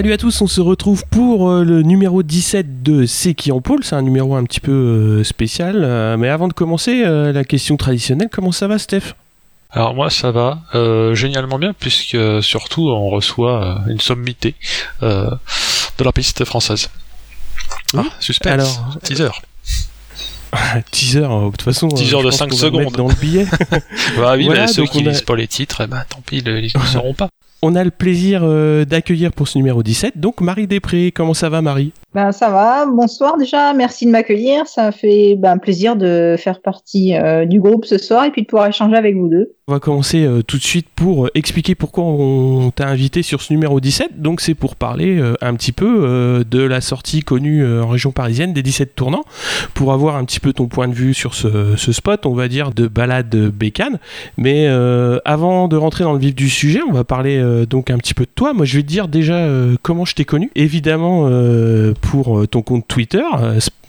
salut à tous, on se retrouve pour euh, le numéro 17 de C'est qui en pôle, c'est un numéro un petit peu euh, spécial, euh, mais avant de commencer, la question traditionnelle, comment ça va Steph? Alors moi ça va génialement bien puisque surtout on reçoit une sommité de la piste française. Oui. Ah, suspense. Alors, teaser. Teaser, de toute façon, Teaser de pense cinq qu'on va le mettre secondes. dans le billet. Bah oui, Voilà, bah, ceux qui a- lisent pas les titres, eh ben, tant pis, ils ne sauront pas. On a le plaisir euh, d'accueillir pour ce numéro 17, donc Marie Després, comment ça va Marie? Ben ça va, bonsoir déjà, merci de m'accueillir, ça fait ben, plaisir de faire partie euh, du groupe ce soir et puis de pouvoir échanger avec vous deux. On va commencer euh, tout de suite pour expliquer pourquoi on t'a invité sur ce numéro 17. Donc c'est pour parler un petit peu de la sortie connue en région parisienne des 17 tournants, pour avoir un petit peu ton point de vue sur ce, ce spot, on va dire, de balade bécane. Mais avant de rentrer dans le vif du sujet, on va parler euh, donc un petit peu de toi. Moi je vais te dire déjà euh, comment je t'ai connu. Évidemment euh, pour ton compte Twitter,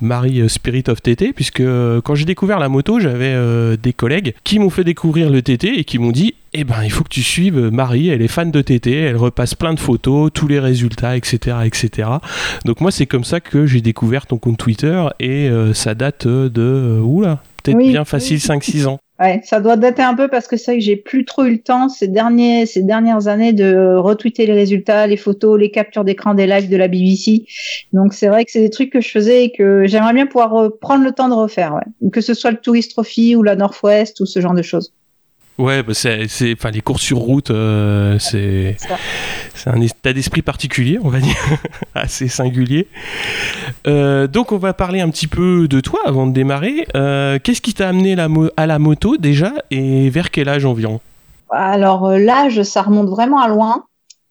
Marie Spirit of TT, puisque quand j'ai découvert la moto, j'avais des collègues qui m'ont fait découvrir le TT et qui m'ont dit eh ben il faut que tu suives Marie, elle est fan de TT, elle repasse plein de photos, tous les résultats, etc. etc. Donc moi c'est comme ça que j'ai découvert ton compte Twitter et euh, ça date de euh, oula, peut-être Oui, bien facile oui. 5-6 ans. Ouais, ça doit dater un peu parce que c'est vrai que j'ai plus trop eu le temps ces derniers ces dernières années de retweeter les résultats, les photos, les captures d'écran des lives de la BBC. Donc c'est vrai que c'est des trucs que je faisais et que j'aimerais bien pouvoir euh, prendre le temps de refaire, ouais. Que ce soit le Tourist Trophy ou la Northwest ou ce genre de choses. Ouais, bah c'est, enfin les courses sur route, euh, c'est. C'est un état d'esprit particulier, on va dire, assez singulier. Euh, donc on va parler un petit peu de toi avant de démarrer. Euh, qu'est-ce qui t'a amené à la moto déjà et vers quel âge environ? Alors euh, l'âge, ça remonte vraiment à loin.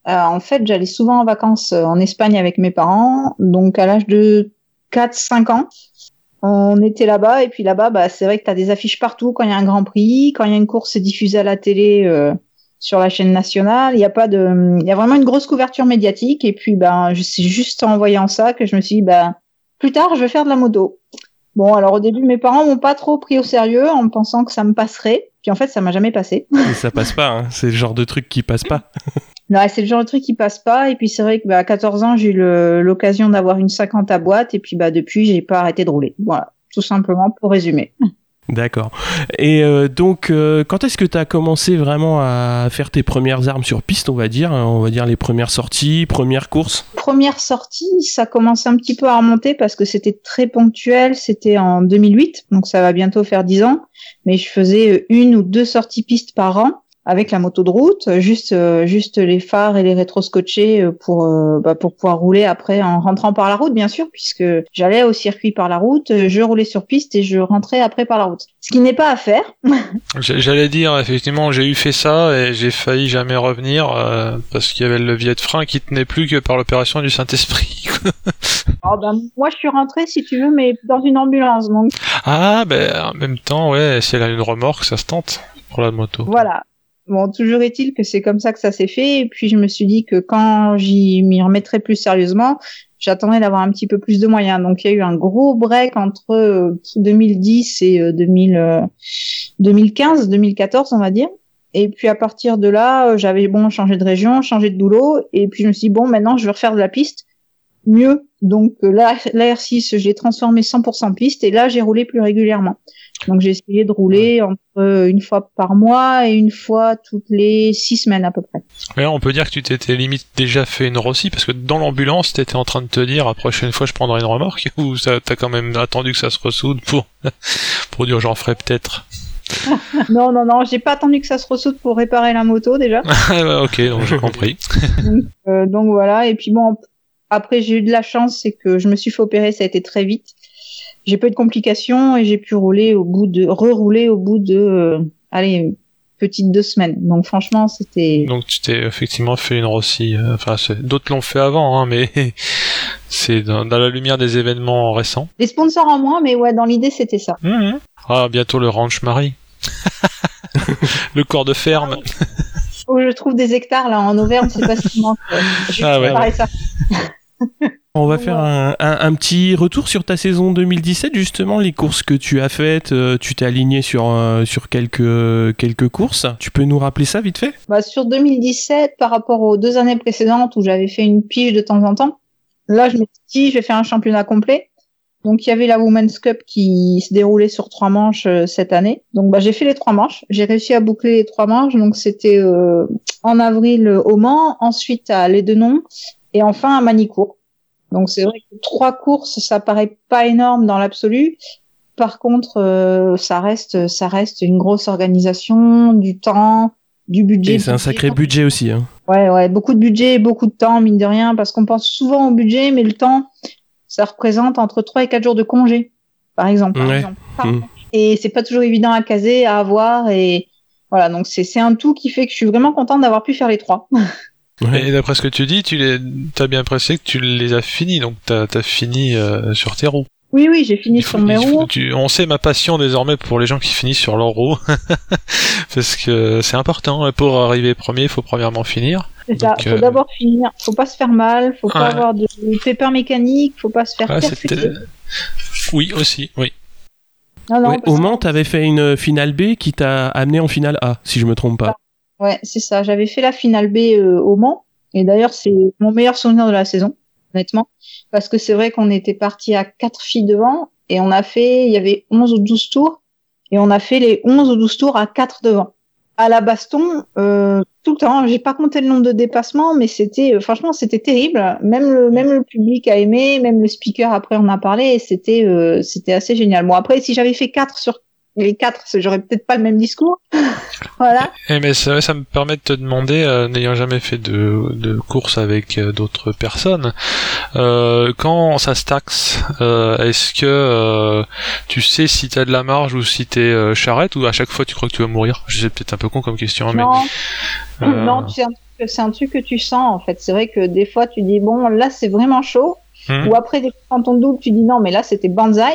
En fait, j'allais souvent en vacances en Espagne avec mes parents, donc à l'âge de 4-5 ans. On était là-bas et puis là-bas, bah, c'est vrai que tu as des affiches partout quand il y a un Grand Prix, quand il y a une course c'est diffusé à la télé sur la chaîne nationale. Il y a pas de, il y a vraiment une grosse couverture médiatique et puis ben, je c'est juste en voyant ça que je me suis dit, ben, plus tard je vais faire de la moto. Bon, alors au début mes parents m'ont pas trop pris au sérieux en pensant que ça me passerait, puis en fait ça m'a jamais passé. Et Ça passe pas, hein, c'est le genre de truc qui passe pas. Non, c'est le genre de truc qui passe pas. Et puis c'est vrai que bah, à 14 ans, j'ai eu l'occasion d'avoir une 50 à boîte. Et puis bah depuis, j'ai pas arrêté de rouler. Voilà, tout simplement pour résumer. D'accord. Et euh, donc, euh, quand est-ce que tu as commencé vraiment à faire tes premières armes sur piste, on va dire hein, On va dire les premières sorties, premières courses? Première sortie, ça commence un petit peu à remonter parce que c'était très ponctuel. C'était en 2008, donc ça va bientôt faire 10 ans. Mais je faisais une ou deux sorties piste par an avec la moto de route, juste euh, juste les phares et les rétros scotchés euh, pour euh, bah, pour pouvoir rouler après en rentrant par la route bien sûr puisque j'allais au circuit par la route, je roulais sur piste et je rentrais après par la route. Ce qui n'est pas à faire. J'allais dire, effectivement, j'ai eu fait ça et j'ai failli jamais revenir euh, parce qu'il y avait le levier de frein qui tenait plus que par l'opération du Saint-Esprit. Alors, ben, moi je suis rentrée si tu veux mais dans une ambulance donc ah, ben en même temps, ouais, si elle a une remorque, ça se tente pour la moto. Voilà. Bon, toujours est-il que c'est comme ça que ça s'est fait. Et puis je me suis dit que quand j'y m'y remettrais plus sérieusement, j'attendais d'avoir un petit peu plus de moyens. Donc il y a eu un gros break entre euh, 2010 et euh, 2000, euh, 2015, 2014, on va dire. Et puis à partir de là, euh, j'avais bon changé de région, changé de boulot, et puis je me suis dit bon maintenant je vais refaire de la piste mieux. Donc euh, la, la R6, je l'ai transformé 100% piste, et là j'ai roulé plus régulièrement. Donc j'ai essayé de rouler entre euh, une fois par mois et une fois toutes les six semaines à peu près. Ouais, on peut dire que tu t'étais limite déjà fait une Rossi parce que dans l'ambulance, t'étais en train de te dire la prochaine fois je prendrai une remorque ou ça t'as quand même attendu que ça se ressoude pour pour dire j'en ferai peut-être? non, non, non, j'ai pas attendu que ça se ressoude pour réparer la moto déjà. Ah, ouais, ok, donc j'ai compris. donc, euh, donc voilà. Et puis bon, après j'ai eu de la chance, c'est que je me suis fait opérer, ça a été très vite. J'ai pas eu de complications et j'ai pu rouler au bout de, rerouler au bout de, euh, allez, une petite deux semaines. Donc franchement, c'était. Donc tu t'es effectivement fait une Rossi. euh, Enfin, d'autres l'ont fait avant, hein, mais c'est dans, dans la lumière des événements récents. Des sponsors en moins, mais ouais, dans l'idée c'était ça. Mhm. Ah, bientôt le Ranch Marie. le corps de ferme. Où je trouve des hectares là en Auvergne, c'est pas si manque. Je vais Ah ouais. préparer ça. On va faire un, un, petit retour sur ta saison 2017, justement, les courses que tu as faites. Euh, tu t'es aligné sur, euh, sur quelques, quelques courses. Tu peux nous rappeler ça vite fait? Bah, Sur 2017, par rapport aux deux années précédentes où j'avais fait une pige de temps en temps, là, je me suis dit, je vais faire un championnat complet. Donc, il y avait la Women's Cup qui se déroulait sur trois manches euh, cette année. Donc, bah, j'ai fait les trois manches. J'ai réussi à boucler les trois manches. Donc, c'était en avril au Mans, ensuite à Les Denons et enfin à Manicourt. Donc c'est vrai que trois courses, ça paraît pas énorme dans l'absolu. Par contre, euh, ça reste, ça reste une grosse organisation, du temps, du budget. c'est un sacré budget aussi. Hein. Ouais, ouais, beaucoup de budget, beaucoup de temps, mine de rien, parce qu'on pense souvent au budget, mais le temps, ça représente entre 3 et 4 jours de congé, par exemple. Mmh. Et c'est pas toujours évident à caser, à avoir, et voilà, donc c'est un tout qui fait que je suis vraiment contente d'avoir pu faire les trois. Et d'après ce que tu dis, tu les, as bien apprécié que tu les as finis, donc t'as as fini euh, sur tes roues. Oui, oui, j'ai fini sur mes roues. on sait ma passion désormais pour les gens qui finissent sur leurs roues, parce que c'est important. Pour arriver premier, il faut premièrement finir. C'est ça. Faut euh, d'abord finir. Faut pas se faire mal. Faut pas avoir de pépins mécaniques. Faut pas se faire ouais, Oui, aussi. Oui. au Mans, t'avais fait une finale B qui t'a amené en finale A, si je me trompe pas. Ouais, c'est ça. J'avais fait la finale B euh, au Mans. Et d'ailleurs, c'est mon meilleur souvenir de la saison, honnêtement. Parce que c'est vrai qu'on était parti à quatre filles devant. Et on a fait, il y avait 11 ou 12 tours. Et on a fait les 11 ou 12 tours à quatre devant. À la baston, euh, tout le temps. J'ai pas compté le nombre de dépassements, mais c'était, euh, franchement, c'était terrible. Même le, même le public a aimé, même le speaker après on a parlé, c'était, euh, c'était assez génial. Bon après, si j'avais fait quatre sur les quatre, j'aurais peut-être pas le même discours. voilà. Eh, mais ça, ça me permet de te demander, euh, n'ayant jamais fait de, de course avec euh, d'autres personnes, euh, quand ça se taxe, euh, est-ce que tu sais si t'as de la marge ou si t'es charrette ou à chaque fois tu crois que tu vas mourir? Je sais peut-être un peu con comme question, non. mais non, c'est un, truc que tu sens en fait. C'est vrai que des fois tu dis bon là c'est vraiment chaud, hmm. ou après quand on double tu dis non mais là c'était banzai.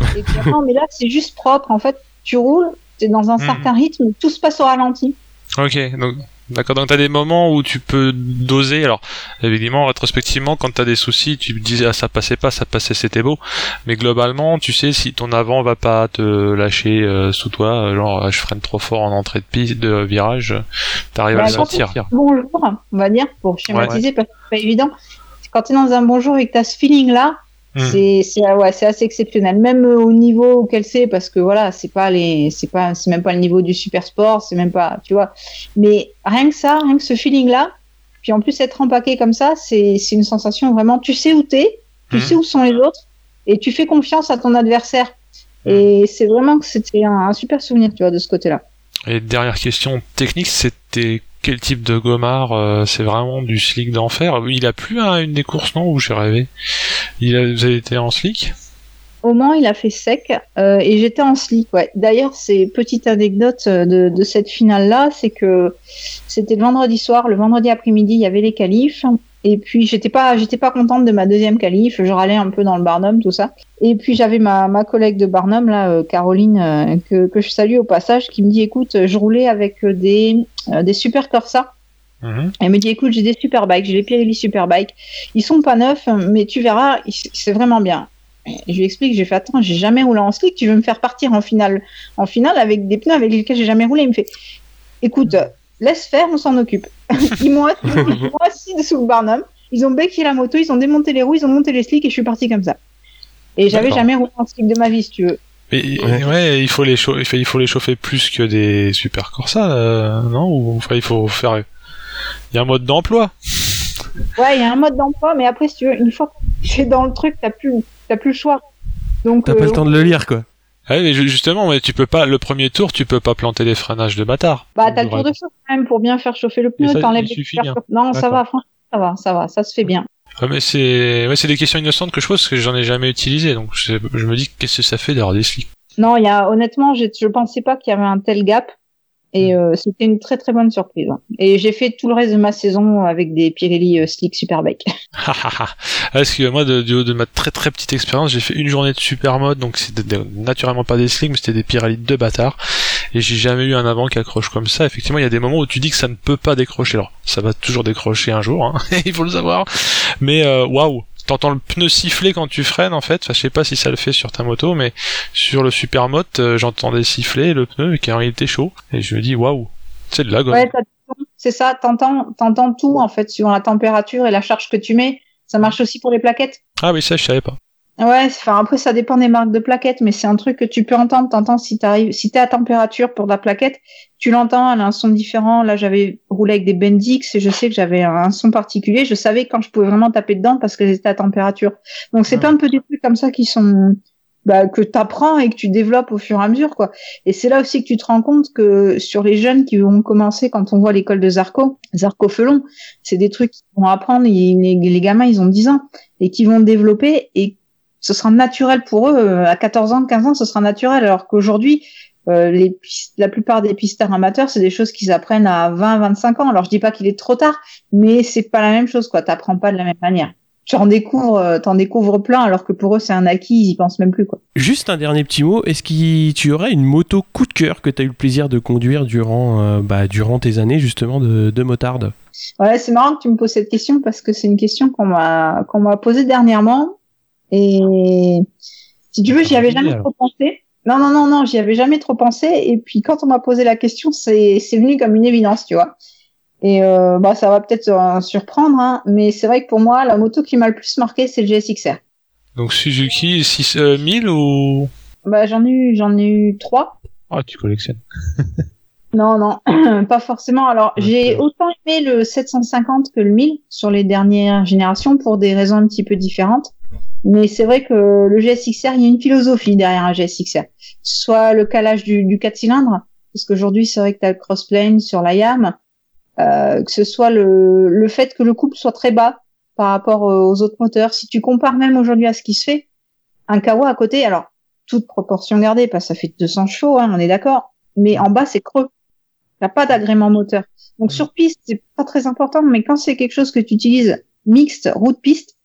Et puis non, mais là, c'est juste propre. En fait, tu roules, tu es dans un hmm. certain rythme, tout se passe au ralenti. Ok, donc D'accord, donc tu as des moments où tu peux doser. Alors, évidemment, rétrospectivement, quand tu as des soucis, tu te dis ah ça passait pas, ça passait, c'était beau. Mais globalement, tu sais si ton avant va pas te lâcher euh, sous toi, genre je freine trop fort en entrée de piste, de virage, t'arrives à bah, le sentir. Bonjour, on va dire, pour schématiser, parce que c'est pas évident. Quand tu es dans un bonjour et que tu as ce feeling-là, Hmm. C'est c'est ouais, c'est assez exceptionnel même au niveau auquel c'est parce que voilà, c'est pas les c'est pas c'est même pas le niveau du super sport, c'est même pas, tu vois. Mais rien que ça, rien que ce feeling là, puis en plus être empaqué comme ça, c'est une sensation vraiment tu sais où t'es, tu hmm. sais où sont les autres et tu fais confiance à ton adversaire. Hmm. Et c'est vraiment que c'était un, un super souvenir, tu vois, de ce côté-là. Et dernière question technique, c'était quel type de gomard euh, C'est vraiment du slick d'enfer. Il a plus à une des courses, non Où j'ai rêvé? Il a, Vous avez été en slick? Au moins, il a fait sec euh, et j'étais en slick. Ouais. D'ailleurs, c'est petite anecdote euh, de, de cette finale-là, c'est que c'était le vendredi soir, le vendredi après-midi, il y avait les qualifs et puis j'étais pas j'étais pas contente de ma deuxième qualif, je râlais un peu dans le Barnum tout ça. Et puis j'avais ma, ma collègue de Barnum là euh, Caroline euh, que, que je salue au passage qui me dit écoute, je roulais avec des des super Corsa. Mhm. Elle me dit écoute, j'ai des super bikes, j'ai les Pirelli super bikes. Ils sont pas neufs mais tu verras, c'est vraiment bien. Je lui explique, j'ai fait attends, j'ai jamais roulé en slick, tu veux me faire partir en finale en finale avec des pneus avec lesquels j'ai jamais roulé, il me fait écoute, laisse faire, on s'en occupe. ils m'ont assis dessous le Barnum, ils ont béqué la moto, ils ont démonté les roues, ils ont monté les slicks et je suis parti comme ça. Et j'avais jamais roulé en slick de ma vie, si tu veux. Mais, ouais. il faut les chauffer, il faut les chauffer plus que des super Corsa, euh, non? Ou enfin, il faut faire. Il y a un mode d'emploi. Ouais, il y a un mode d'emploi, mais après, si tu veux, une fois que tu es dans le truc, t'as plus, t'as plus le choix. Donc. T'as pas le euh, temps de le lire, quoi. Ah mais justement, mais tu peux pas, le premier tour, tu peux pas planter des freinages de bâtard. Bah, t'as le tour de chauffe quand même pour bien faire chauffer le pneu, t'enlèves les Non, ça va, franchement, ça va, ça va, ça se fait bien. Ah, mais c'est, ouais, c'est des questions innocentes que je pose parce que j'en ai jamais utilisé, donc je, me dis qu'est-ce que ça fait d'avoir des slicks. Non, il y a, honnêtement, je, je pensais pas qu'il y avait un tel gap. Et euh, c'était une très très bonne surprise. Et j'ai fait tout le reste de ma saison avec des Pirelli euh, Slick Superbike. Parce que moi, de, de, de, ma très très petite expérience, j'ai fait une journée de super mode, donc c'était naturellement pas des slicks, mais c'était des Pirelli de bâtards. Et j'ai jamais eu un avant qui accroche comme ça. Effectivement, il y a des moments où tu dis que ça ne peut pas décrocher. Alors, ça va toujours décrocher un jour, hein, il faut le savoir. Mais euh, waouh, t'entends le pneu siffler quand tu freines en fait. Enfin, je sais pas si ça le fait sur ta moto, mais sur le Supermote, euh, j'entendais siffler le pneu qui en réalité chaud. Et je me dis waouh, c'est de la gomme. Ouais, c'est ça, t'entends, t'entends tout en fait sur la température et la charge que tu mets. Ça marche aussi pour les plaquettes. Ah oui, ça je savais pas. Ouais, enfin après ça dépend des marques de plaquettes, mais c'est un truc que tu peux entendre. T'entends si t'arrives, si t'es à température pour la plaquette, tu l'entends. Elle a un son différent. Là, j'avais roulé avec des Bendix et je sais que j'avais un son particulier. Je savais quand je pouvais vraiment taper dedans parce qu'elles étaient à température. Donc c'est Ah. plein de petits trucs comme ça qui sont bah, que t'apprends et que tu développes au fur et à mesure, quoi. Et c'est là aussi que tu te rends compte que sur les jeunes qui vont commencer quand on voit l'école de Zarco, Zarco Felon, c'est des trucs qu'ils vont apprendre. ils- les, les gamins, ils ont 10 ans et qui vont développer et ce sera naturel pour eux. euh, À 14 ans, 15 ans, ce sera naturel. Alors qu'aujourd'hui, euh, les la plupart des pisteurs amateurs, c'est des choses qu'ils apprennent à 20, 25 ans. Alors je dis pas qu'il est trop tard, mais c'est pas la même chose, quoi. T'apprends pas de la même manière. Tu en découvres, euh, t'en découvres plein, alors que pour eux, c'est un acquis, ils y pensent même plus, quoi. Juste un dernier petit mot, est-ce que tu aurais une moto coup de cœur que tu as eu le plaisir de conduire durant, euh, bah, durant tes années justement de, de motarde Ouais, c'est marrant que tu me poses cette question parce que c'est une question qu'on m'a qu'on m'a posée dernièrement et si tu veux, j'y avais jamais trop pensé. Non, non, non, non, j'y avais jamais trop pensé et puis quand on m'a posé la question, c'est c'est venu comme une évidence, tu vois. Et euh, bah ça va peut-être euh, surprendre, hein, mais c'est vrai que pour moi, la moto qui m'a le plus marqué, c'est le GSXR. Donc Suzuki 6000 ou? Bah j'en ai eu, j'en ai eu trois. Ah, tu collectionnes. Non, non, pas forcément. Alors, j'ai autant aimé le 750 que le 1000 sur les dernières générations pour des raisons un petit peu différentes. Mais c'est vrai que le GSXR, il y a une philosophie derrière un GSXR. Soit le calage du, du 4 cylindres, parce qu'aujourd'hui, c'est vrai que tu as le crossplane sur la YAM, euh, que ce soit le, le fait que le couple soit très bas par rapport aux autres moteurs. Si tu compares même aujourd'hui à ce qui se fait, un Kawa à côté, alors, toute proportion gardée, parce que ça fait 200 chevaux, hein, on est d'accord, mais en bas, c'est creux. T'as pas d'agrément moteur. Donc sur piste, c'est pas très important, mais quand c'est quelque chose que tu utilises mixte, route-piste,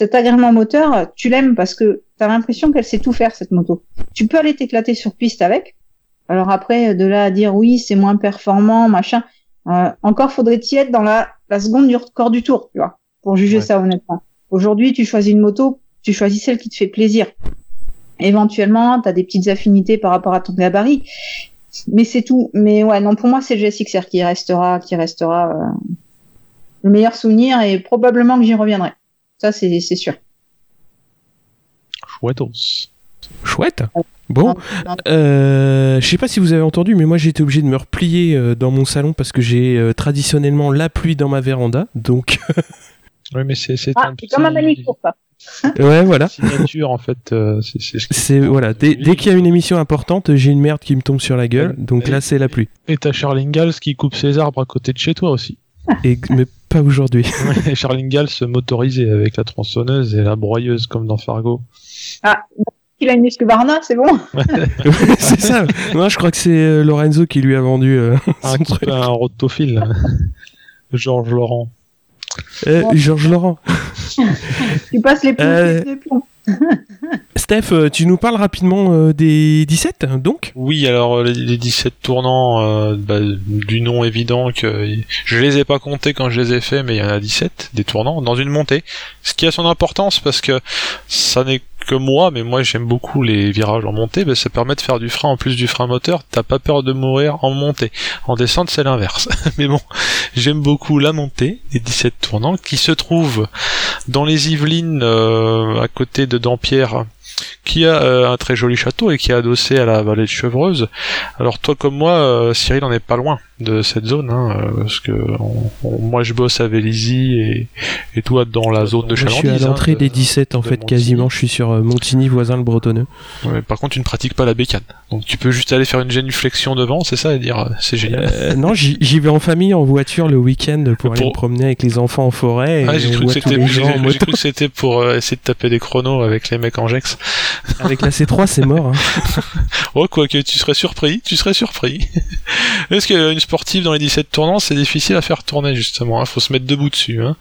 cet agrément moteur, tu l'aimes parce que t'as l'impression qu'elle sait tout faire, cette moto. Tu peux aller t'éclater sur piste avec. Alors après, de là à dire oui, c'est moins performant, machin, euh, encore faudrait-il être dans la, la seconde du corps du tour, tu vois, pour juger Ouais. ça honnêtement. Aujourd'hui, tu choisis une moto, tu choisis celle qui te fait plaisir. Éventuellement, t'as des petites affinités par rapport à ton gabarit, mais c'est tout. Mais ouais, non, pour moi, c'est le GSXR qui restera, qui restera euh, le meilleur souvenir et probablement que j'y reviendrai. Ça, c'est sûr. Chouettos. Chouette Bon, Non, non. Euh, je sais pas si vous avez entendu, mais moi j'ai été obligé de me replier euh, dans mon salon parce que j'ai euh, traditionnellement la pluie dans ma véranda. Donc, Oui, mais c'est c'est Ah, un c'est comme un pour ça. ouais, voilà. signature en fait. euh, c'est voilà. Dès, dès qu'il y a une émission importante, j'ai une merde qui me tombe sur la gueule. Donc là, c'est la pluie. Et t'as Charlingals qui coupe ses arbres à côté de chez toi aussi. Et mais pas aujourd'hui. Et Charlingals motorisé avec la tronçonneuse et la broyeuse comme dans Fargo. Il a une Husqvarna, c'est bon. c'est ça. Non, je crois que c'est euh, Lorenzo qui lui a vendu euh, Un, son truc. un rotophile. Georges Laurent. Euh, Georges Laurent. Tu passes les plombs. Euh, les plombs. Steph, euh, tu nous parles rapidement euh, des 17, donc? Oui, alors les, les 17 tournants, euh, bah, du nom évident que je les ai pas comptés quand je les ai faits, mais il y en a 17 des tournants dans une montée. Ce qui a son importance parce que ça n'est que moi, mais moi j'aime beaucoup les virages en montée, bah, ça permet de faire du frein en plus du frein moteur, t'as pas peur de mourir en montée. En descente c'est l'inverse. mais bon, j'aime beaucoup la montée des 17 tournants qui se trouve dans les Yvelines euh, à côté de Dampierre qui a euh, un très joli château et qui est adossé à la vallée de Chevreuse. Alors toi comme moi, euh, Cyril, on n'est pas loin de cette zone, hein, euh, parce que on- on- moi je bosse à Vélizy et, et toi dans la zone de Moi, je Chalandise. suis à l'entrée hein, de- des 17 en de fait, Montigny. quasiment. Je suis sur euh, Montigny, voisin le Bretonneux. Ouais, par contre, tu ne pratiques pas la bécane. Donc tu peux juste aller faire une génuflexion devant, c'est ça, et dire euh, c'est génial. Euh, non, j'y vais en famille, en voiture le week-end pour aller me promener avec les enfants en forêt. Ah, j'ai cru, que c'était, pour euh, essayer de taper des chronos avec les mecs en Gex. Avec la C3, c'est mort. hein. Oh, quoique tu serais surpris, tu serais surpris. Parce qu'une sportive dans les 17 tournants, c'est difficile à faire tourner justement. Il faut se mettre debout dessus. Hein.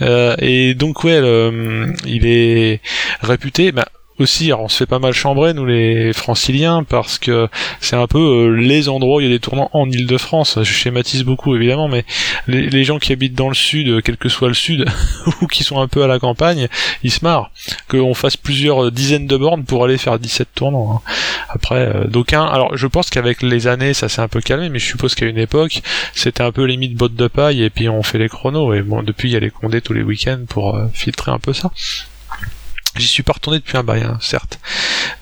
Euh, et donc ouais, le- il est réputé. Bah, aussi, on se fait pas mal chambrer nous les franciliens parce que c'est un peu euh, les endroits où il y a des tournants en Île-de-France. Je schématise beaucoup évidemment, mais les, gens qui habitent dans le sud, euh, quel que soit le sud, ou qui sont un peu à la campagne, ils se marrent qu'on fasse plusieurs dizaines de bornes pour aller faire 17 tournants. Hein. Après, euh, d'aucuns. Alors je pense qu'avec les années, ça s'est un peu calmé, mais je suppose qu'à une époque, c'était un peu limite botte de paille et puis on fait les chronos. Et bon, depuis il y a les condés tous les week-ends pour filtrer un peu ça. J'y suis pas retourné depuis un bail, hein, certes.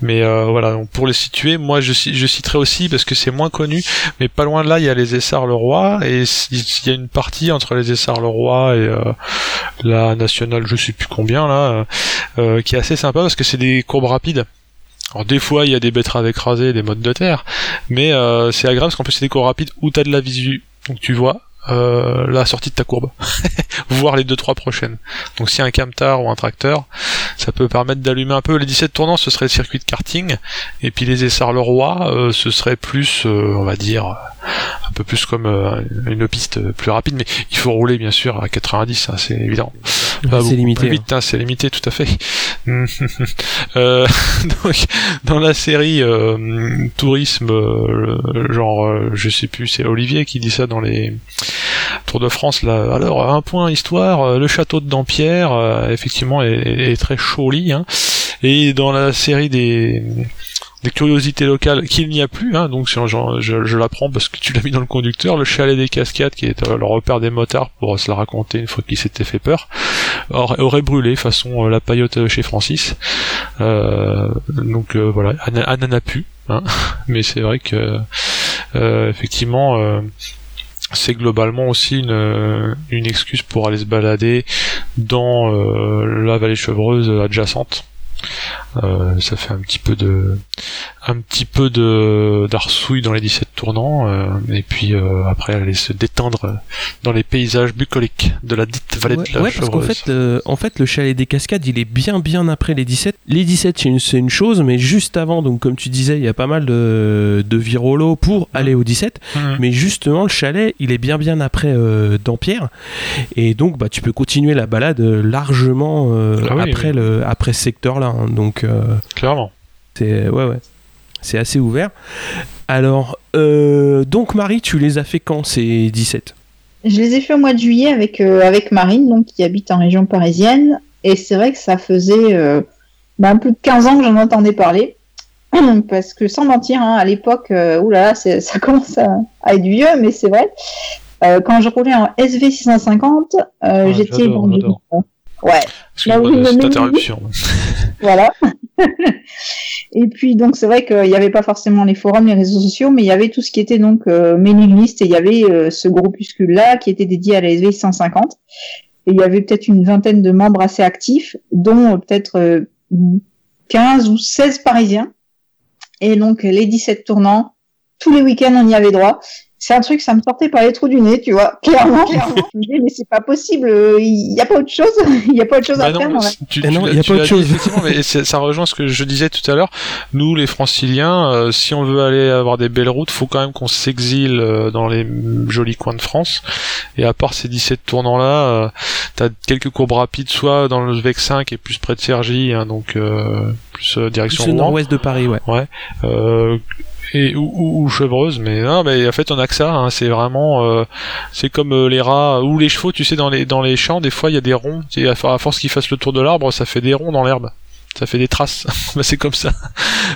Mais euh, voilà, donc pour les situer, moi je, citerai aussi, parce que c'est moins connu, mais pas loin de là, il y a les Essarts-le-Roi, et il y a une partie entre les Essarts-le-Roi et euh, la nationale, je sais plus combien, là, euh, qui est assez sympa, parce que c'est des courbes rapides. Alors des fois il y a des betteraves écrasées, des modes de terre, mais c'est agréable parce qu'en plus c'est des courbes rapides où t'as de la visu, donc tu vois, euh, la sortie de ta courbe, voire les deux trois prochaines. Donc si un camtar ou un tracteur, ça peut permettre d'allumer un peu. Les 17 tournants, ce serait le circuit de karting, et puis les essars le roi, euh, ce serait plus, euh, on va dire, un peu plus comme une piste plus rapide, mais il faut rouler bien sûr à 90, hein, c'est évident. C'est limité. Vite, hein. hein, c'est limité, tout à fait. donc dans la série tourisme, genre, je sais plus, c'est Olivier qui dit ça dans les Tour de France, là, alors un point histoire, euh, le château de Dampierre, euh, effectivement, est, très joli. Hein. Et dans la série des, des curiosités locales qu'il n'y a plus, hein, donc je, je, l'apprends parce que tu l'as mis dans le conducteur, le chalet des cascades qui est euh, le repère des motards pour se la raconter une fois qu'il s'était fait peur, aurait, brûlé façon la paillote chez Francis. donc voilà, Anna n'a pu, hein, mais c'est vrai que effectivement c'est globalement aussi une, euh, excuse pour aller se balader dans euh, la vallée chevreuse adjacente. Euh, ça fait un petit peu de un petit peu de d'arsouille dans les 17 tournants euh, et puis euh, après aller se détendre dans les paysages bucoliques de la dite vallée de la ouais, parce qu'en fait en fait le chalet des cascades il est bien bien après les 17 les 17 c'est une, une, chose mais juste avant donc comme tu disais il y a pas mal de, de virolos pour mmh. aller au 17 mmh. mais justement le chalet il est bien bien après Dampierre. Et donc bah tu peux continuer la balade largement ah après le après ce secteur là hein. donc clairement c'est ouais ouais c'est assez ouvert. Alors, euh, donc Marie, tu les as fait quand ces 17 Je les ai fait au mois de juillet avec, euh, avec Marine, donc, qui habite en région parisienne. Et c'est vrai que ça faisait euh, ben, plus de 15 ans que j'en entendais parler. Parce que sans mentir, hein, à l'époque, oulala, ça commence à, être vieux, mais c'est vrai. quand je roulais en SV 650, j'étais Ouais. interruption. voilà. et puis donc c'est vrai qu'il n'y avait pas forcément les forums, les réseaux sociaux, mais il y avait tout ce qui était donc euh, mailing list et il y avait euh, ce groupuscule là qui était dédié à la SV 150. Et il y avait peut-être une vingtaine de membres assez actifs, dont euh, peut-être 15 ou 16 parisiens. Et donc les 17 tournants, tous les week-ends on y avait droit c'est un truc, ça me sortait par les trous du nez, tu vois, clairement. je me disais, mais c'est pas possible, il n'y a pas autre chose, il n'y a pas autre chose à bah faire. non, il n'y a pas autre chose. Effectivement, mais ça rejoint ce que je disais tout à l'heure. Nous, les franciliens, euh, si on veut aller avoir des belles routes, faut quand même qu'on s'exile euh, dans les jolis coins de France. Et à part ces 17 tournants-là, euh, t'as quelques courbes rapides, soit dans le VEC 5 et plus près de Sergi, hein, donc plus direction plus nord-ouest de Paris, ouais. Ouais et ou, ou, chevreuse mais non mais en fait on a que ça hein, c'est vraiment euh, c'est comme euh, les rats ou les chevaux tu sais dans les dans les champs des fois il y a des ronds. Et à, force qu'ils fassent le tour de l'arbre ça fait des ronds dans l'herbe. Ça fait des traces. Bah, c'est comme ça.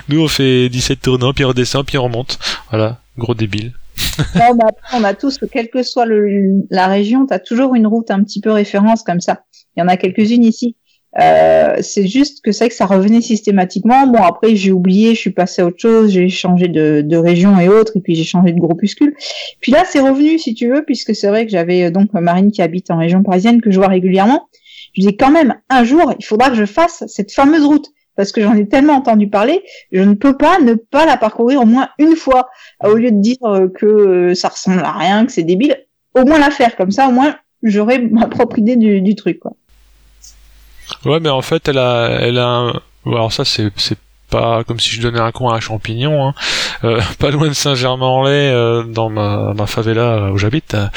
Nous on fait 17 tournants puis on redescend puis on remonte. Voilà. Gros débile. On a tous, quelle que soit le, la région, tu as toujours une route un petit peu référence comme ça. Il y en a quelques-unes ici. Euh, c'est juste que c'est que ça revenait systématiquement. Bon, après, j'ai oublié, je suis passé à autre chose, j'ai changé de, de, région et autres, et puis j'ai changé de groupuscule. Puis là, c'est revenu, si tu veux, puisque c'est vrai que j'avais euh, donc Marine qui habite en région parisienne, que je vois régulièrement. Je dis quand même, un jour, il faudra que je fasse cette fameuse route. Parce que j'en ai tellement entendu parler, je ne peux pas ne pas la parcourir au moins une fois, au lieu de dire euh, que ça ressemble à rien, que c'est débile. Au moins la faire, comme ça, au moins, j'aurai ma propre idée du, du truc, quoi. Ouais, mais en fait, elle a, elle a un... Alors ça, c'est, c'est pas comme si je donnais un coin à champignons, hein. Euh, pas loin de Saint-Germain-en-Laye, euh, dans ma, ma favela où j'habite, euh,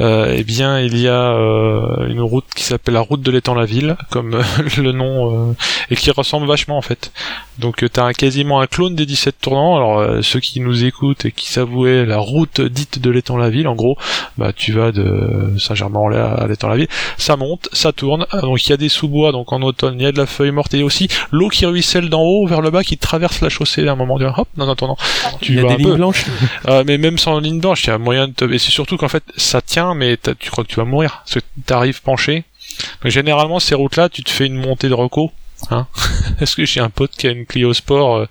eh bien il y a euh, une route qui s'appelle la route de l'étang la ville, comme euh, le nom, euh, et qui ressemble vachement en fait. Donc tu as quasiment un clone des 17 tournants. Alors euh, ceux qui nous écoutent et qui s'avouaient la route dite de l'étang la ville, en gros, bah tu vas de Saint-Germain-en-Laye à l'étang la ville, ça monte, ça tourne. Ah, Donc il y a des sous-bois, donc en automne il y a de la feuille morte et aussi l'eau qui ruisselle d'en haut vers le bas qui traverse la chaussée à un moment donné. Hop, dans un tournant. Tu Il y a des un lignes peu. blanches. Euh, mais même sans ligne blanche, il y a moyen de te... Et c'est surtout qu'en fait, ça tient, mais tu crois que tu vas mourir. Parce que t'arrives penché. Généralement, ces routes-là, tu te fais une montée de reco. Hein Parce que j'ai un pote qui a une Clio Sport, euh,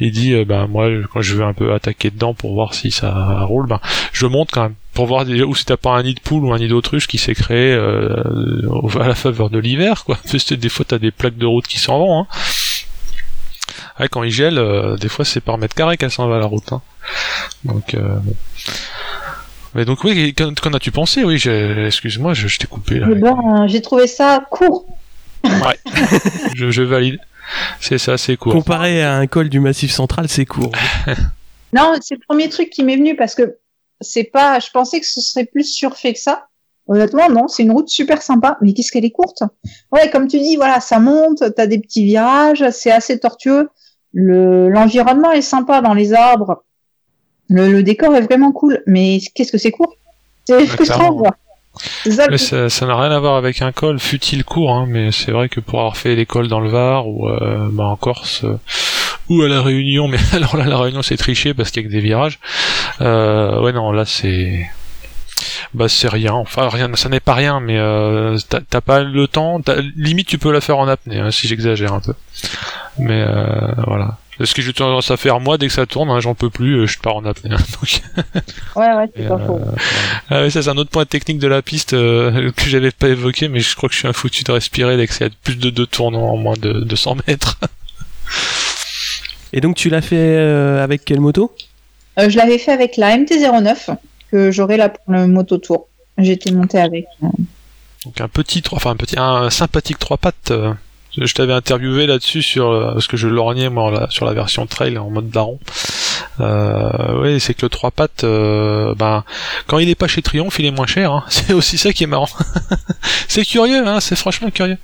il dit, ben moi, quand je veux un peu attaquer dedans pour voir si ça roule, ben je monte quand même. Pour voir déjà où si t'as pas un nid de poule ou un nid d'autruche qui s'est créé euh, à la faveur de l'hiver, quoi. Parce que des fois, t'as des plaques de route qui s'en vont, hein. Quand il gèle, des fois c'est par mètre carré qu'elle s'en va la route. Hein. Donc, bon. Mais donc oui, qu'en qu'en as-tu pensé? Oui, j'ai- excuse-moi, je, je t'ai coupé là. Eh ben, j'ai trouvé ça court. Je, je valide. C'est ça, c'est court. Comparé à un col du Massif Central, c'est court. Non, c'est le premier truc qui m'est venu parce que c'est pas. Je pensais que ce serait plus surfait que ça. Honnêtement, non, c'est une route super sympa. Mais qu'est-ce qu'elle est courte? Ouais, comme tu dis, voilà, ça monte, t'as des petits virages, c'est assez tortueux. Le l'environnement est sympa dans les arbres. Le, le décor est vraiment cool. Mais qu'est-ce que c'est court? C'est frustrant, quoi. Ça, Mais n'a rien à voir avec un col, fut-il court, hein, mais c'est vrai que pour avoir fait l'école dans le Var ou euh, bah, en Corse euh, ou à la Réunion, mais alors là la Réunion c'est triché parce qu'il y a que des virages. Euh, ouais non là c'est bah c'est rien, enfin rien, ça n'est pas rien, mais t'as pas le temps, limite tu peux la faire en apnée hein, si j'exagère un peu. Mais euh, voilà. Ce que j'ai tendance à faire moi dès que ça tourne, hein, j'en peux plus, euh, je pars en apnée. hein, donc, Ouais, ouais, c'est pas euh, faux. ah oui, ça c'est un autre point technique de la piste euh, que j'avais pas évoqué, mais je crois que je suis un foutu de respirer dès que c'est plus de deux tournants en moins de 200 mètres. Et donc tu l'as fait euh, avec quelle moto? Euh, je l'avais fait avec la MT-09 que j'aurai là pour le moto tour. J'étais montée avec. Donc un petit, trois- enfin un petit, un sympathique trois pattes. Je t'avais interviewé là-dessus sur euh, parce que je lorgnais moi sur la version trail en mode daron. Euh, oui, c'est que le trois pattes, euh, ben quand il est pas chez Triomphe, il est moins cher. hein. C'est aussi ça qui est marrant. c'est curieux, hein, c'est franchement curieux.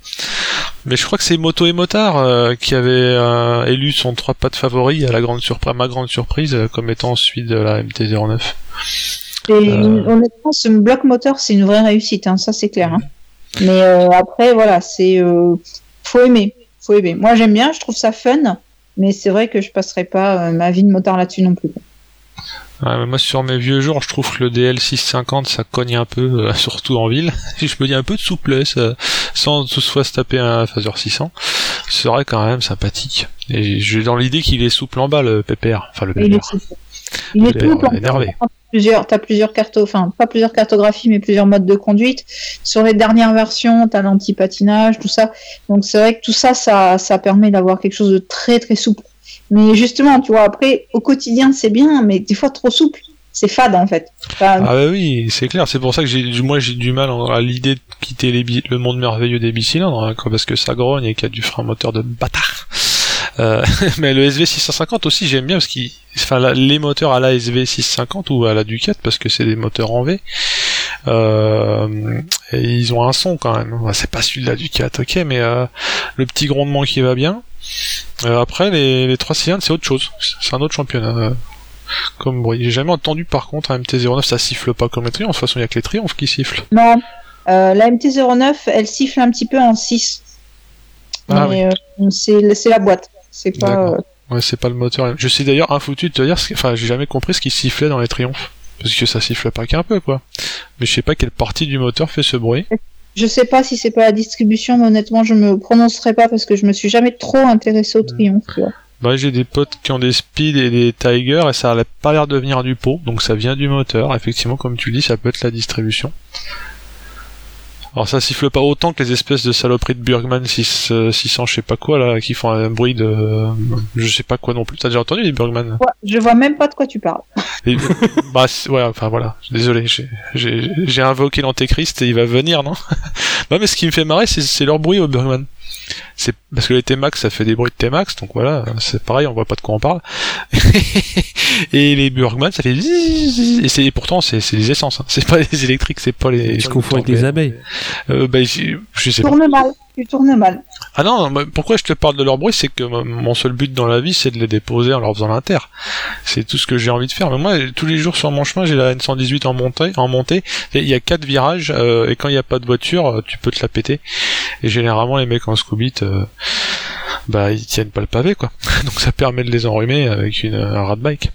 Mais je crois que c'est Moto et Motard euh, qui avait euh, élu son trois pattes favori à la grande surprise, ma grande surprise, euh, comme étant celui de la MT-09. Et honnêtement, ce bloc moteur, c'est une vraie réussite, hein, ça c'est clair. hein. Mais euh, après, voilà, c'est euh, faut aimer, faut aimer. Moi, j'aime bien, je trouve ça fun, mais c'est vrai que je passerai pas euh, ma vie de motard là-dessus non plus. Ouais, mais moi sur mes vieux jours, je trouve que le DL 650 ça cogne un peu, euh, surtout en ville. Et je me dis un peu de souplesse, euh, sans toutefois se taper un Phaser 600, ce serait quand même sympathique. Et j'ai dans l'idée qu'il est souple en bas le PPR, enfin le Et il est PPR. souple. Il est Il est tout plan. énervé. Plusieurs, plusieurs cartes, enfin pas plusieurs cartographies, mais plusieurs modes de conduite. Sur les dernières versions, t'as l'anti-patinage, tout ça. Donc c'est vrai que tout ça, ça, ça permet d'avoir quelque chose de très très souple. Mais justement, tu vois, après au quotidien c'est bien, mais des fois trop souple, c'est fade en fait. Ah bah oui, c'est clair. C'est pour ça que j'ai, moi j'ai du mal à l'idée de quitter le monde merveilleux des bicylindres, hein, parce que ça grogne et qu'il y a du frein moteur de bâtard. Euh, mais le SV650 aussi j'aime bien parce qu'il, enfin la- les moteurs à la SV650 ou à la Ducat parce que c'est des moteurs en V. Euh, et ils ont un son quand même. C'est pas celui de la Ducat, ok, mais euh, le petit grondement qui va bien. Après les, les trois cylindres c'est autre chose. C'est un autre championnat. comme bruit. J'ai jamais entendu par contre un MT-09 ça siffle pas comme les triomphes. De toute façon, il y a que les triomphes qui sifflent. Non, euh, la MT-09, elle siffle un petit peu en 6. Ah euh, c'est la boîte. C'est pas. Euh, Ouais, c'est pas le moteur. Je sais d'ailleurs un foutu de te dire, ce- enfin, j'ai jamais compris ce qui sifflait dans les triomphes. Parce que ça siffle pas qu'un peu, quoi. Mais je sais pas quelle partie du moteur fait ce bruit. je sais pas si c'est pas la distribution, mais honnêtement, je me prononcerai pas parce que je me suis jamais trop intéressée au triomphe. Bah, j'ai des potes qui ont des Speed et des Tiger et ça a pas l'air de venir du pot, donc ça vient du moteur. Effectivement, comme tu dis, ça peut être la distribution. Alors ça siffle pas autant que les espèces de saloperies de Burgman 6, euh, 600 je sais pas quoi là, qui font un bruit de... je sais pas quoi non plus. T'as déjà entendu les Burgman Ouais, je vois même pas de quoi tu parles. Et- bah ouais, enfin voilà. Désolé, j'ai- invoqué l'antéchrist et il va venir, non? Non mais ce qui me fait marrer, c'est c'est leur bruit au Burgman. C'est parce que les T-Max ça fait des bruits de T-Max donc voilà c'est pareil on voit pas de quoi on parle et les Burgman ça fait et c'est pourtant c'est c'est des essences hein. c'est pas les électriques c'est pas les Je confonds avec les abeilles? euh, bah, je je sais pas mal. Tu tournes mal. ah non mais pourquoi je te parle de leur bruit c'est que m- mon seul but dans la vie c'est de les déposer en leur faisant l'inter c'est tout ce que j'ai envie de faire mais moi tous les jours sur mon chemin j'ai la N118 en montée en montée Et il y a quatre virages euh, et quand il n'y a pas de voiture euh, tu peux te la péter et généralement les mecs en scooby euh, bah ils tiennent pas le pavé quoi donc ça permet de les enrhumer avec une un rat bike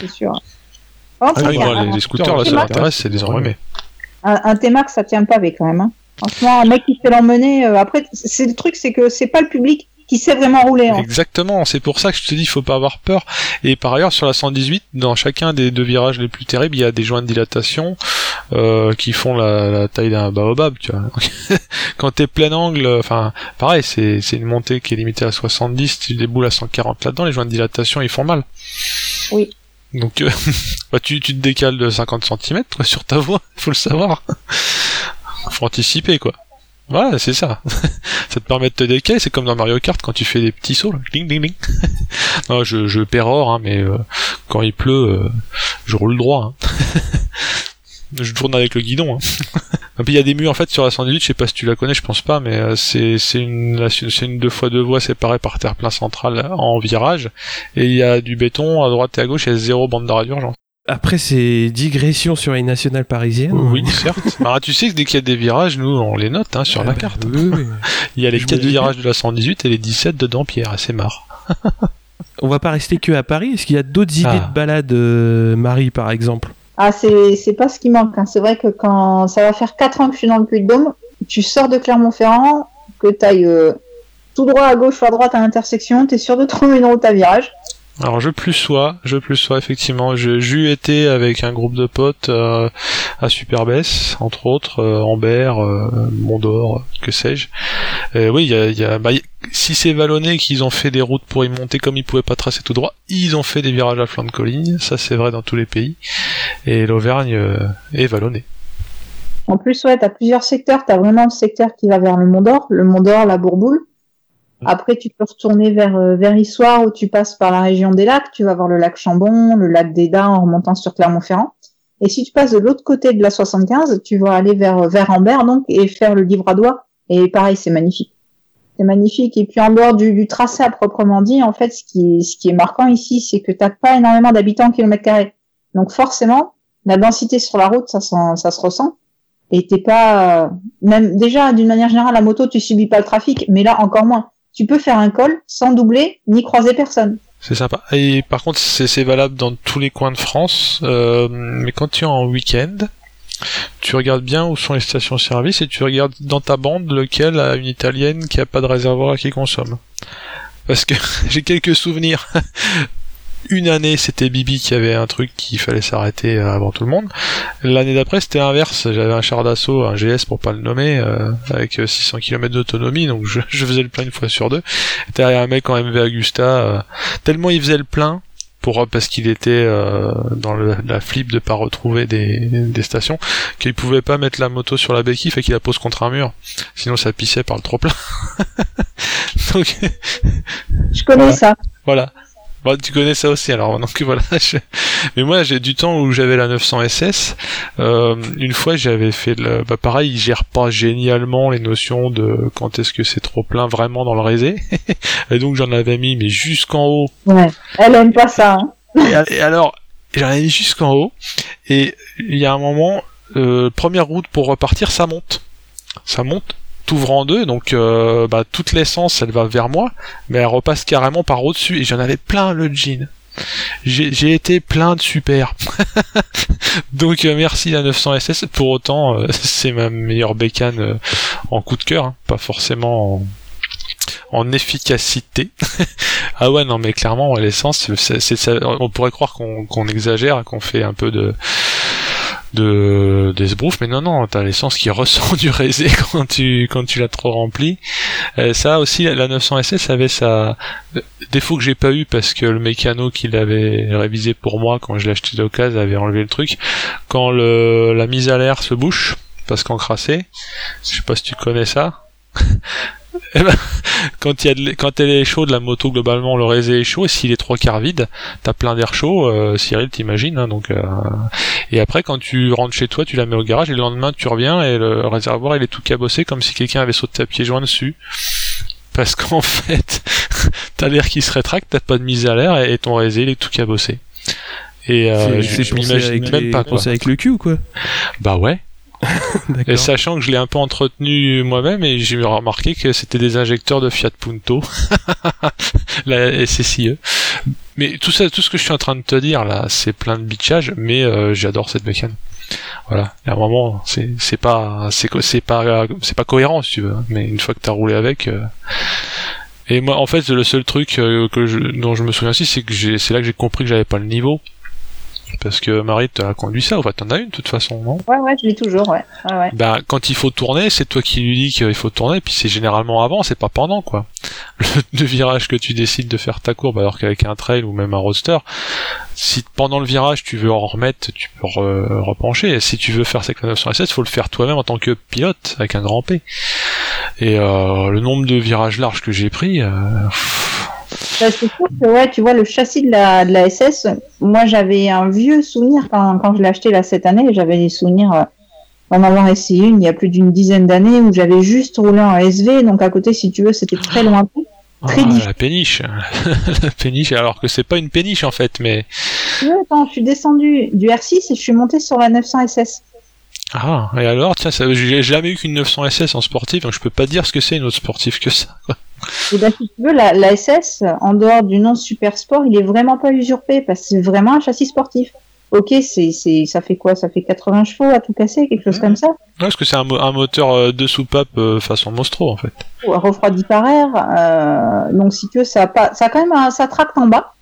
C'est sûr. Par contre, ah oui, moi, les, les scooters là ça m'intéresse c'est les enrhumer un, un T-Max, ça tient pas avec quand même. Hein. Franchement, un mec qui fait l'emmener. euh, après, c'est le truc, c'est que c'est pas le public qui sait vraiment rouler. Hein. Exactement, c'est pour ça que je te dis, faut pas avoir peur. Et par ailleurs, sur la 118, dans chacun des deux virages les plus terribles, il y a des joints de dilatation euh, qui font la, la taille d'un baobab, tu vois. Quand t'es plein angle, enfin, pareil, c'est c'est une montée qui est limitée à 70, tu déboules à 140 là-dedans, les joints de dilatation, ils font mal. Oui. Donc, euh, bah, tu, tu te décales de 50 cm toi, sur ta voie, faut le savoir. Faut anticiper, quoi. Voilà, c'est ça. ça te permet de te décaler, c'est comme dans Mario Kart quand tu fais des petits sauts, là. Ding, ding, ding. non, je, je pérore, hein, mais euh, quand il pleut, euh, je roule droit. hein. je tourne avec le guidon. Hein. Et puis il y a des murs en fait sur la 118, je sais pas si tu la connais, je pense pas, mais euh, c'est une une deux fois deux voies séparées par terre plein central en virage, et il y a du béton à droite et à gauche, il y a zéro bande d'arrêt d'urgence. Après ces digressions sur les nationales parisiennes. Oui, certes. Alors tu sais que dès qu'il y a des virages, nous on les note hein, sur Ah la bah, carte. oui, oui. Il y a les je me quatre doute virages de la 118 et les 17 dedans Pierre, c'est marre. On va pas rester que à Paris. Est-ce qu'il y a d'autres idées Ah. de balade, euh, Marie, par exemple? Ah, c'est c'est pas ce qui manque. Hein. C'est vrai que quand ça va faire 4 ans que je suis dans le Puy-de-Dôme, tu sors de Clermont-Ferrand, que tu ailles tout droit à gauche ou à droite à l'intersection, tu es sûr de trouver une route à virage. Alors je plus sois, je plus sois effectivement. Je j'eus été avec un groupe de potes euh, à Superbès, entre autres, euh, Amber, euh, Mondor, que sais-je. Oui, a, il y a bah, si c'est vallonné qu'ils ont fait des routes pour y monter comme ils pouvaient pas tracer tout droit, ils ont fait des virages à flanc de colline. Ça c'est vrai dans tous les pays. Et l'Auvergne euh, est vallonnée. En plus, ouais, tu as plusieurs secteurs. Tu as vraiment le secteur qui va vers le Mont d'Or, le Mont d'Or, la Bourboule. Après, tu peux retourner vers, euh, vers Issoire où tu passes par la région des lacs. Tu vas voir le lac Chambon, le lac d'Eda en remontant sur Clermont-Ferrand. Et si tu passes de l'autre côté de la 75, tu vas aller vers, vers Ambert, donc, et faire le Livradois. Et pareil, c'est magnifique. C'est magnifique. Et puis, en dehors du, du tracé à proprement dit, en fait, ce qui est, ce qui est marquant ici, c'est que t'as pas énormément d'habitants au kilomètre carré. Donc, forcément, la densité sur la route, ça, ça se ressent et t'es pas euh, même déjà d'une manière générale la moto tu subis pas le trafic mais là encore moins tu peux faire un col sans doubler ni croiser personne C'est sympa. Et par contre, c'est valable dans tous les coins de France. euh, mais quand tu es en week-end, tu regardes bien où sont les stations-service et tu regardes dans ta bande lequel a une italienne qui a pas de réservoir qui consomme. Parce que j'ai quelques souvenirs. Une année, c'était Bibi qui avait un truc qu'il fallait s'arrêter avant tout le monde. L'année d'après, c'était inverse. J'avais un char d'assaut, un GS pour pas le nommer, euh, avec 600 km d'autonomie, donc je, je faisais le plein une fois sur deux. Derrière un mec en MV Agusta, euh, tellement il faisait le plein pour parce qu'il était euh, dans le- la flip de pas retrouver des, des stations qu'il pouvait pas mettre la moto sur la béquille fait qu'il la pose contre un mur sinon ça pissait par le trop plein donc je connais Voilà. ça voilà Bah, tu connais ça aussi alors donc voilà je- mais moi j'ai du temps où j'avais la 900 SS euh, une fois j'avais fait le bah pareil il gère pas génialement les notions de quand est-ce que c'est trop plein vraiment dans le résé et donc j'en avais mis mais jusqu'en haut. Ouais. Elle aime pas ça hein. et, et alors, j'en ai mis jusqu'en haut, et il y a un moment, euh, première route pour repartir, ça monte. Ça monte, t'ouvres en deux, donc euh, bah, toute l'essence, elle va vers moi, mais elle repasse carrément par au-dessus, et j'en avais plein le jean. J'ai été plein de super. donc euh, merci la 900 SS. Pour autant, euh, c'est ma meilleure bécane euh, en coup de cœur, hein, pas forcément en, en efficacité. ah ouais, non, mais clairement, l'essence, on pourrait croire qu'on exagère, qu'on fait un peu de de d'esbrouf, mais non, non, t'as l'essence qui ressort du résé quand tu quand tu l'as trop rempli. Euh, ça aussi, la- la 900 SS avait sa défaut que j'ai pas eu parce que le mécano qui l'avait révisé pour moi quand je l'ai acheté d'occasion avait enlevé le truc. Quand le la mise à l'air se bouche parce qu'encrassé, je sais pas si tu connais ça. Eh ben, quand, il y a de- quand elle est chaude, la moto, globalement, le résé est chaud, et s'il est trois quarts vide, t'as plein d'air chaud, euh, Cyril, t'imagines, hein, donc, euh, et après, quand tu rentres chez toi, tu la mets au garage, et le lendemain, tu reviens, et le réservoir, il est tout cabossé, comme si quelqu'un avait sauté à pieds joints dessus. Parce qu'en fait, t'as l'air qui se rétracte, t'as pas de mise à l'air, et ton résé, il est tout cabossé. Et euh, je, je m'imagine même les- pas, quoi. avec le cul ou quoi? Bah ouais. Et sachant que je l'ai un peu entretenu moi-même et j'ai remarqué que c'était des injecteurs de Fiat Punto, la SSIE. Mais tout ça, tout ce que je suis en train de te dire là, c'est plein de bitchage, mais euh, j'adore cette mécane. Voilà. Et à un moment, c'est pas c'est pas c'est pas cohérent si tu veux, hein. mais une fois que t'as roulé avec. euh, Et moi, en fait, le seul truc euh, dont je me souviens aussi, c'est que c'est là que j'ai compris que j'avais pas le niveau. Parce que Marie t'as conduit ça, enfin t'en as une de toute façon, non? Ouais, ouais, je l'ai toujours, ouais. ouais, ouais. bah, quand il faut tourner, c'est toi qui lui dis qu'il faut tourner, puis c'est généralement avant, c'est pas pendant, quoi. Le, le virage que tu décides de faire ta courbe, alors qu'avec un trail ou même un roadster, si pendant le virage tu veux en remettre, tu peux re- repencher, et si tu veux faire cette 916, faut le faire toi-même en tant que pilote, avec un grand P. Et euh, le nombre de virages larges que j'ai pris, euh, Bah, c'est sûr que, ouais, tu vois, le châssis de la, de la SS, moi, j'avais un vieux souvenir quand, quand je l'ai acheté là cette année, j'avais des souvenirs euh, d'en avoir essayé une il y a plus d'une dizaine d'années où j'avais juste roulé en SV, donc à côté, si tu veux, c'était très lointain. Très ah, la péniche, la péniche, alors que c'est pas une péniche en fait, mais attends, je suis descendu du R6 et je suis monté sur la 900 SS. Ah, et alors, tiens, j'ai jamais eu qu'une 900 SS en sportif, donc je peux pas dire ce que c'est une autre sportive que ça. Et ben, si tu veux, la, la SS, en dehors du nom Super Sport, il est vraiment pas usurpé parce que c'est vraiment un châssis sportif. Ok, c'est, c'est, ça fait quoi? Ça fait 80 chevaux à tout casser, quelque chose comme ça? Ouais, parce que c'est un, mo- un moteur euh, de soupape euh, façon Mostro en fait. Refroidi par air. Euh, donc si tu veux, ça a pas, ça a quand même, un, ça tracte en bas.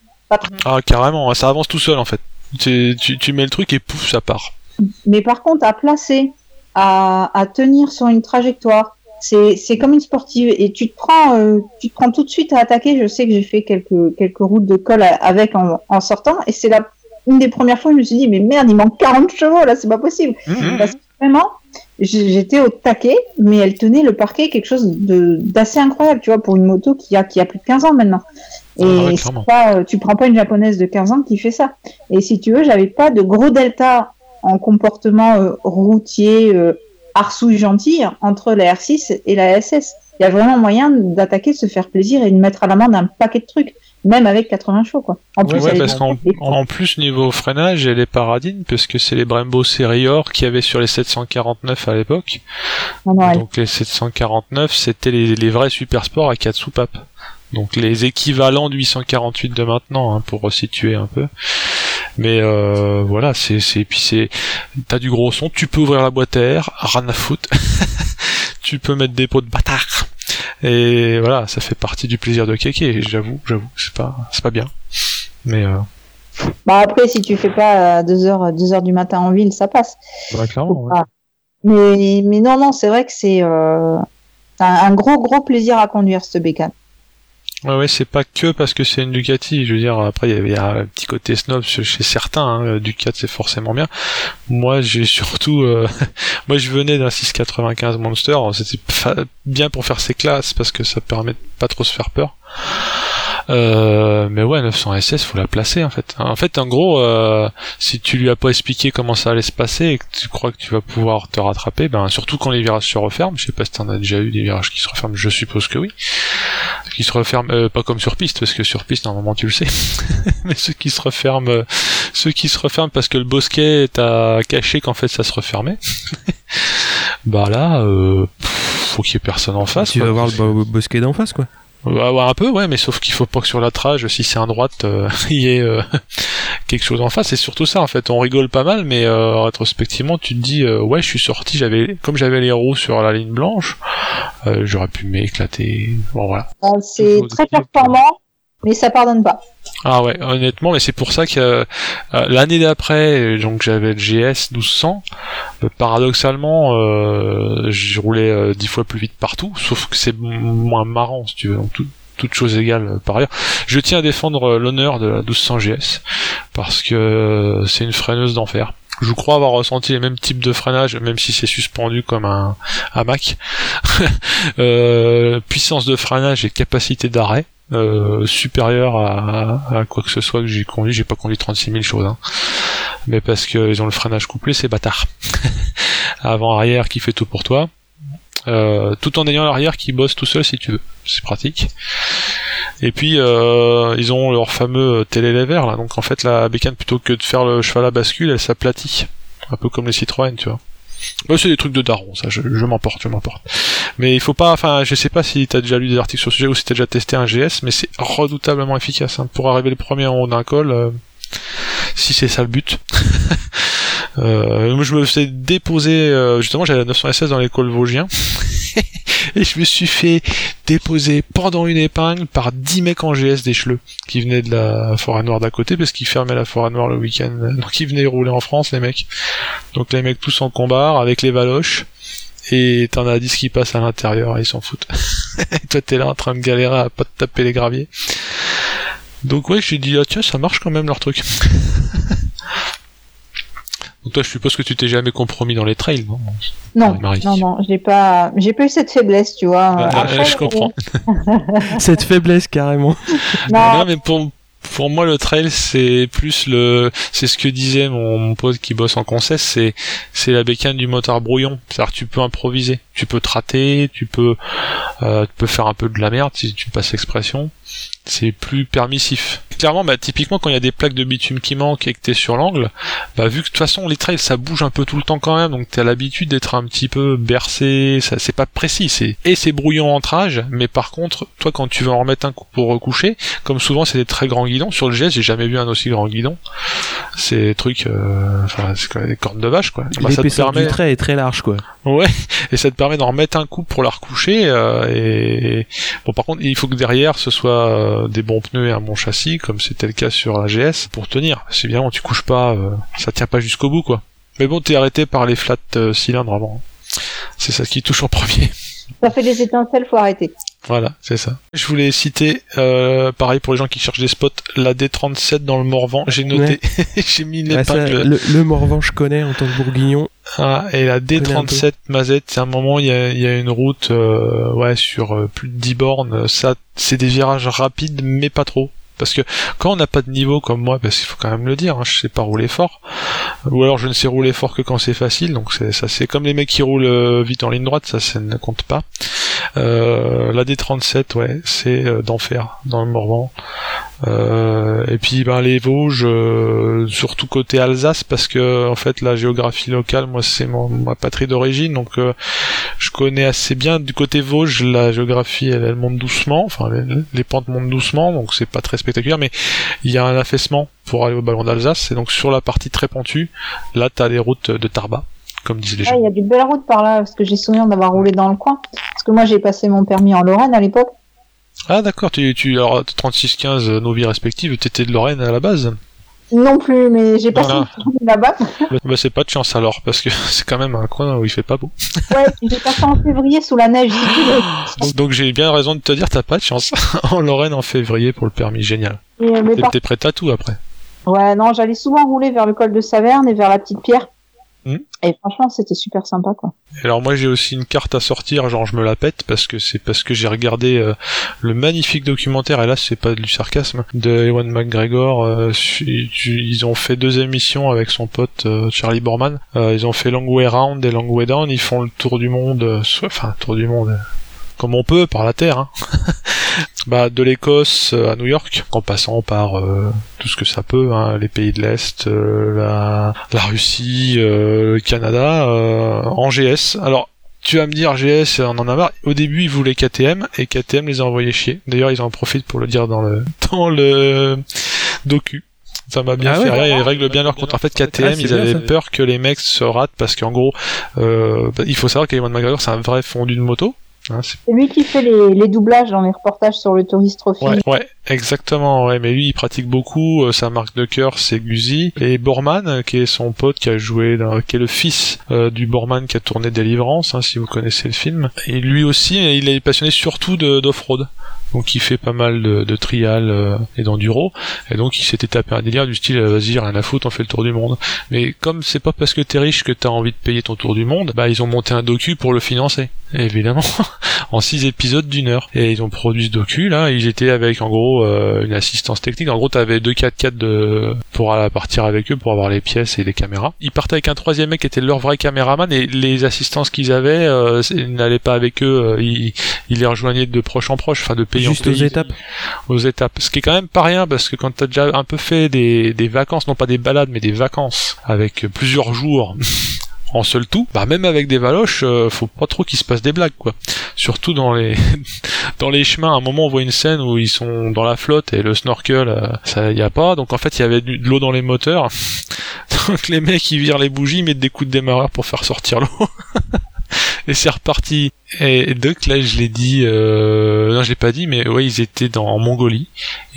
Ah, carrément, ça avance tout seul en fait. Tu, tu, tu mets le truc et pouf, ça part. Mais par contre, à placer, à, à tenir sur une trajectoire, c'est, c'est comme une sportive. Et tu te prends, euh, tu te prends tout de suite à attaquer. Je sais que j'ai fait quelques, quelques routes de colle à- avec en, en sortant, et c'est la une des premières fois où je me suis dit, mais merde, il manque 40 chevaux là, c'est pas possible. Mhm. Parce que vraiment, j'étais au taquet, mais elle tenait le parquet quelque chose de d'assez incroyable, tu vois, pour une moto qui a qui a plus de 15 ans maintenant. Et Ah ouais, pas, euh, tu prends pas une japonaise de 15 ans qui fait ça. Et si tu veux, j'avais pas de gros delta en comportement euh, routier, euh, arsouille gentil entre la R6 et la SS. Il y a vraiment moyen d'attaquer, de se faire plaisir et de mettre à l'amende un paquet de trucs, même avec 80 chevaux, quoi. En Ouais, plus, ouais, parce qu'en en plus niveau freinage, elle est paradine parce que c'est les Brembo Serior qu'il y avait sur les 749 à l'époque. elle- Donc les 749, c'était les, les vrais super sports à 4 soupapes. Donc les équivalents du 848 de maintenant, hein, pour resituer un peu. Mais euh, voilà, c'est c'est puis c'est t'as du gros son, tu peux ouvrir la boîte à air, rien à foutre. tu peux mettre des pots de bâtard. Et voilà, ça fait partie du plaisir de kéké. J'avoue, j'avoue, c'est pas c'est pas bien. Mais euh, Bah après, si tu fais pas à 2 heures, 2 heures du matin en ville, ça passe. Bah, clairement, ouais. Mais, mais non, non, c'est vrai que c'est euh, un, un gros, gros plaisir à conduire cette bécane. Ouais, ouais, c'est pas que parce que c'est une Ducati. Je veux dire, après, il y a- un petit côté snob chez certains. Hein. Ducati, c'est forcément bien. Moi, j'ai surtout... euh, moi, je venais d'un 695 Monster. C'était bien pour faire ses classes parce que ça permet de pas trop se faire peur. Euh, mais ouais, 900 SS, faut la placer en fait. En fait, en gros, euh, si tu lui as pas expliqué comment ça allait se passer et que tu crois que tu vas pouvoir te rattraper, ben surtout quand les virages se referment, je sais pas si t'en as déjà eu des virages qui se referment, je suppose que oui, qui se referment euh, pas comme sur piste parce que sur piste normalement tu le sais, mais ceux qui se referment, euh, ceux qui se referment parce que le bosquet t'a caché qu'en fait ça se refermait, bah là, euh, pff, faut qu'il y ait personne en face. tu quoi. vas voir le bo- bosquet d'en face, quoi. Ouais, ouais, un peu, ouais, mais sauf qu'il faut pas que sur la trage, si c'est un droite, euh, il y ait euh, quelque chose en face. C'est surtout ça, en fait. On rigole pas mal, mais euh, rétrospectivement, tu te dis, euh, ouais, je suis sorti, j'avais, comme j'avais les roues sur la ligne blanche, euh, j'aurais pu m'éclater. Bon, voilà. Euh, C'est très performant, mais ça pardonne pas. Ah ouais, honnêtement, mais c'est pour ça que euh, l'année d'après, donc j'avais le GS 1200. euh, paradoxalement, euh, je roulais euh, dix fois plus vite partout, sauf que c'est moins marrant, si tu veux. Donc tout, toute chose égale euh, par ailleurs. Je tiens à défendre l'honneur de la 1200 GS parce que c'est une freineuse d'enfer. je crois avoir ressenti les mêmes types de freinage, même si c'est suspendu comme un hamac. euh, puissance de freinage et capacité d'arrêt. Euh, supérieure à, quoi que ce soit que j'ai conduit, j'ai pas conduit 36 000 choses, hein. mais parce qu'ils ont le freinage couplé, c'est bâtard. Avant-arrière qui fait tout pour toi, euh, tout en ayant l'arrière qui bosse tout seul si tu veux, c'est pratique. Et puis euh, ils ont leur fameux télélever là, donc en fait la bécane plutôt que de faire le cheval à bascule, elle s'aplatit, un peu comme les Citroën, tu vois. Bah, c'est des trucs de daron, ça, je, m'emporte, je m'emporte. Mais il faut pas, enfin, je sais pas si t'as déjà lu des articles sur ce sujet ou si t'as déjà testé un GS, mais c'est redoutablement efficace. Hein. Pour arriver le premier en haut d'un col, euh, si c'est ça le but. euh, je me fais déposer, euh, justement, j'avais la 916 dans l'école Vosgien. et je me suis fait déposer pendant une épingle par 10 mecs en GS d'écheleux qui venaient de la forêt noire d'à côté parce qu'ils fermaient la forêt noire le week-end. Donc ils venaient rouler en France, les mecs. Donc les mecs tous en combat avec les valoches. Et t'en as 10 qui passent à l'intérieur ils s'en foutent. et toi t'es là en train de galérer à pas te taper les graviers. Donc ouais, j'ai dit, ah tiens, ça marche quand même leur truc. Donc toi, je suppose que tu t'es jamais compromis dans les trails, non Non, non, non, j'ai pas, j'ai pas eu cette faiblesse, tu vois. Ah, Après, je comprends. cette faiblesse carrément. Non, non mais pour pour moi le trail c'est plus le c'est ce que disait mon, mon pote qui bosse en concesse c'est c'est la bécane du motard brouillon c'est-à-dire tu peux improviser tu peux te rater tu peux euh, tu peux faire un peu de la merde si tu passes l'expression c'est plus permissif. Clairement, bah, typiquement, quand il y a des plaques de bitume qui manquent et que t'es sur l'angle, bah, vu que de toute façon, les trails, ça bouge un peu tout le temps quand même, donc t'as l'habitude d'être un petit peu bercé, ça, c'est pas précis, c'est, et c'est brouillon en trage, mais par contre, toi, quand tu veux en remettre un coup pour recoucher, comme souvent, c'est des très grands guidons, sur le GS, j'ai jamais vu un aussi grand guidon. C'est des trucs, euh, enfin, c'est quand même des cornes de vache, quoi. Bah, permet... du trait est très large, quoi. Ouais, et ça te permet d'en remettre un coup pour la recoucher, euh, et, bon, par contre, il faut que derrière, ce soit, euh, des bons pneus et un bon châssis, comme c'était le cas sur la GS, pour tenir. C'est bien, tu couches pas, euh, ça tient pas jusqu'au bout, quoi. Mais bon, t'es arrêté par les flat euh, cylindres avant. C'est ça qui touche en premier. Ça fait des étincelles, faut arrêter. Voilà, c'est ça. Je voulais citer, euh, pareil pour les gens qui cherchent des spots, la D37 dans le Morvan. J'ai noté, j'ai mis l'épingle. le, le Morvan, je connais en tant que bourguignon. Ah, et la D37 Mazette, c'est un moment, il y a, y a, une route, euh, ouais, sur euh, plus de 10 bornes. Ça, c'est des virages rapides, mais pas trop. Parce que quand on n'a pas de niveau comme moi, parce qu'il faut quand même le dire, hein, je sais pas rouler fort, ou alors je ne sais rouler fort que quand c'est facile, donc c'est ça c'est comme les mecs qui roulent euh, vite en ligne droite, ça, ça ne compte pas. Euh, la D37, ouais, c'est euh, d'enfer dans le Morvan. Euh, et puis ben les Vosges, surtout côté Alsace, parce que en fait la géographie locale, moi c'est ma patrie d'origine, donc je connais assez bien. Du côté Vosges, la géographie elle, elle monte doucement, enfin les, les, pentes montent doucement, donc c'est pas très spectaculaire, mais il y a un affaissement pour aller au ballon d'Alsace, et donc sur la partie très pentue, là t'as les routes de Tarba. Comme les gens. Il y a des belles routes par là, parce que j'ai souvenir d'avoir roulé dans le coin. Parce que moi j'ai passé mon permis en Lorraine à l'époque. Ah d'accord, tu, tu alors 36-15 nos vies respectives, t'étais de Lorraine à la base? Non plus, mais j'ai passé Voilà. là-bas. bah, bah, c'est pas de chance alors, parce que c'est quand même un coin où il fait pas beau. Ouais, j'ai passé en février sous la neige. Donc, donc j'ai bien raison de te dire, t'as pas de chance. en Lorraine en février pour le permis, génial. T'es par- t'es prêt à tout après. Ouais, non, j'allais souvent rouler vers le col de Saverne et vers la petite pierre. Hmm. Et franchement, c'était super sympa, quoi. Alors moi j'ai aussi une carte à sortir, genre je me la pète parce que c'est parce que j'ai regardé euh, le magnifique documentaire, et là c'est pas du sarcasme, de Ewan McGregor. euh, ils ont fait deux émissions avec son pote euh, Charlie Borman. Euh, ils ont fait Long Way Round et Long Way Down. Ils font le tour du monde, euh, soit- enfin tour du monde. euh, Comme on peut, par la terre, hein. bah, de l'Écosse euh, à New York, en passant par euh, tout ce que ça peut, hein, les pays de l'Est, euh, la, la Russie, euh, le Canada, euh, en GS. Alors, tu vas me dire GS, on en a marre. Au début, ils voulaient KTM et KTM les a envoyés chier. D'ailleurs, ils en profitent pour le dire dans le dans le docu. Ça m'a bien Ah fait ouais. rire. Ils règlent bien leur compte. En fait, KTM, Ah, ils bien, avaient ça. peur que les mecs se ratent parce qu'en gros, euh, bah, il faut savoir qu'Ewan McGregor, c'est un vrai fondu de moto. Hein, c'est lui qui fait les, les doublages dans les reportages sur le Tourist Trophy. Ouais, ouais. Exactement, ouais, mais lui il pratique beaucoup, euh, sa marque de cœur c'est Guzi, et Borman, euh, qui est son pote qui a joué, dans, qui est le fils euh, du Borman qui a tourné Délivrance, hein, si vous connaissez le film, et lui aussi il est passionné surtout de- d'off-road. Donc il fait pas mal de, de trial euh, et d'enduro, et donc il s'était tapé un délire du style euh, vas-y rien à foutre, on fait le tour du monde. Mais comme c'est pas parce que t'es riche que t'as envie de payer ton tour du monde, bah ils ont monté un docu pour le financer, évidemment, en six épisodes d'une heure. Et ils ont produit ce docu là, ils étaient avec en gros euh, une assistance technique. En gros t'avais deux 4x4 de pour partir avec eux pour avoir les pièces et les caméras. Ils partaient avec un troisième mec qui était leur vrai caméraman et les assistances qu'ils avaient euh, n'allaient pas avec eux, euh, ils, les rejoignaient de proche en proche, pays Juste en aux étapes. aux étapes. Ce qui est quand même pas rien parce que quand t'as déjà un peu fait des, des vacances, non pas des balades mais des vacances avec plusieurs jours en seul tout, bah même avec des valoches, euh, faut pas trop qu'il se passe des blagues quoi. Surtout dans les dans les chemins, à un moment on voit une scène où ils sont dans la flotte et le snorkel euh, ça y a pas, donc en fait il y avait de l'eau dans les moteurs. Donc les mecs ils virent les bougies, ils mettent des coups de démarreur pour faire sortir l'eau. Et c'est reparti. Et donc là, je l'ai dit, euh... non, je l'ai pas dit, mais ouais, ils étaient dans Mongolie.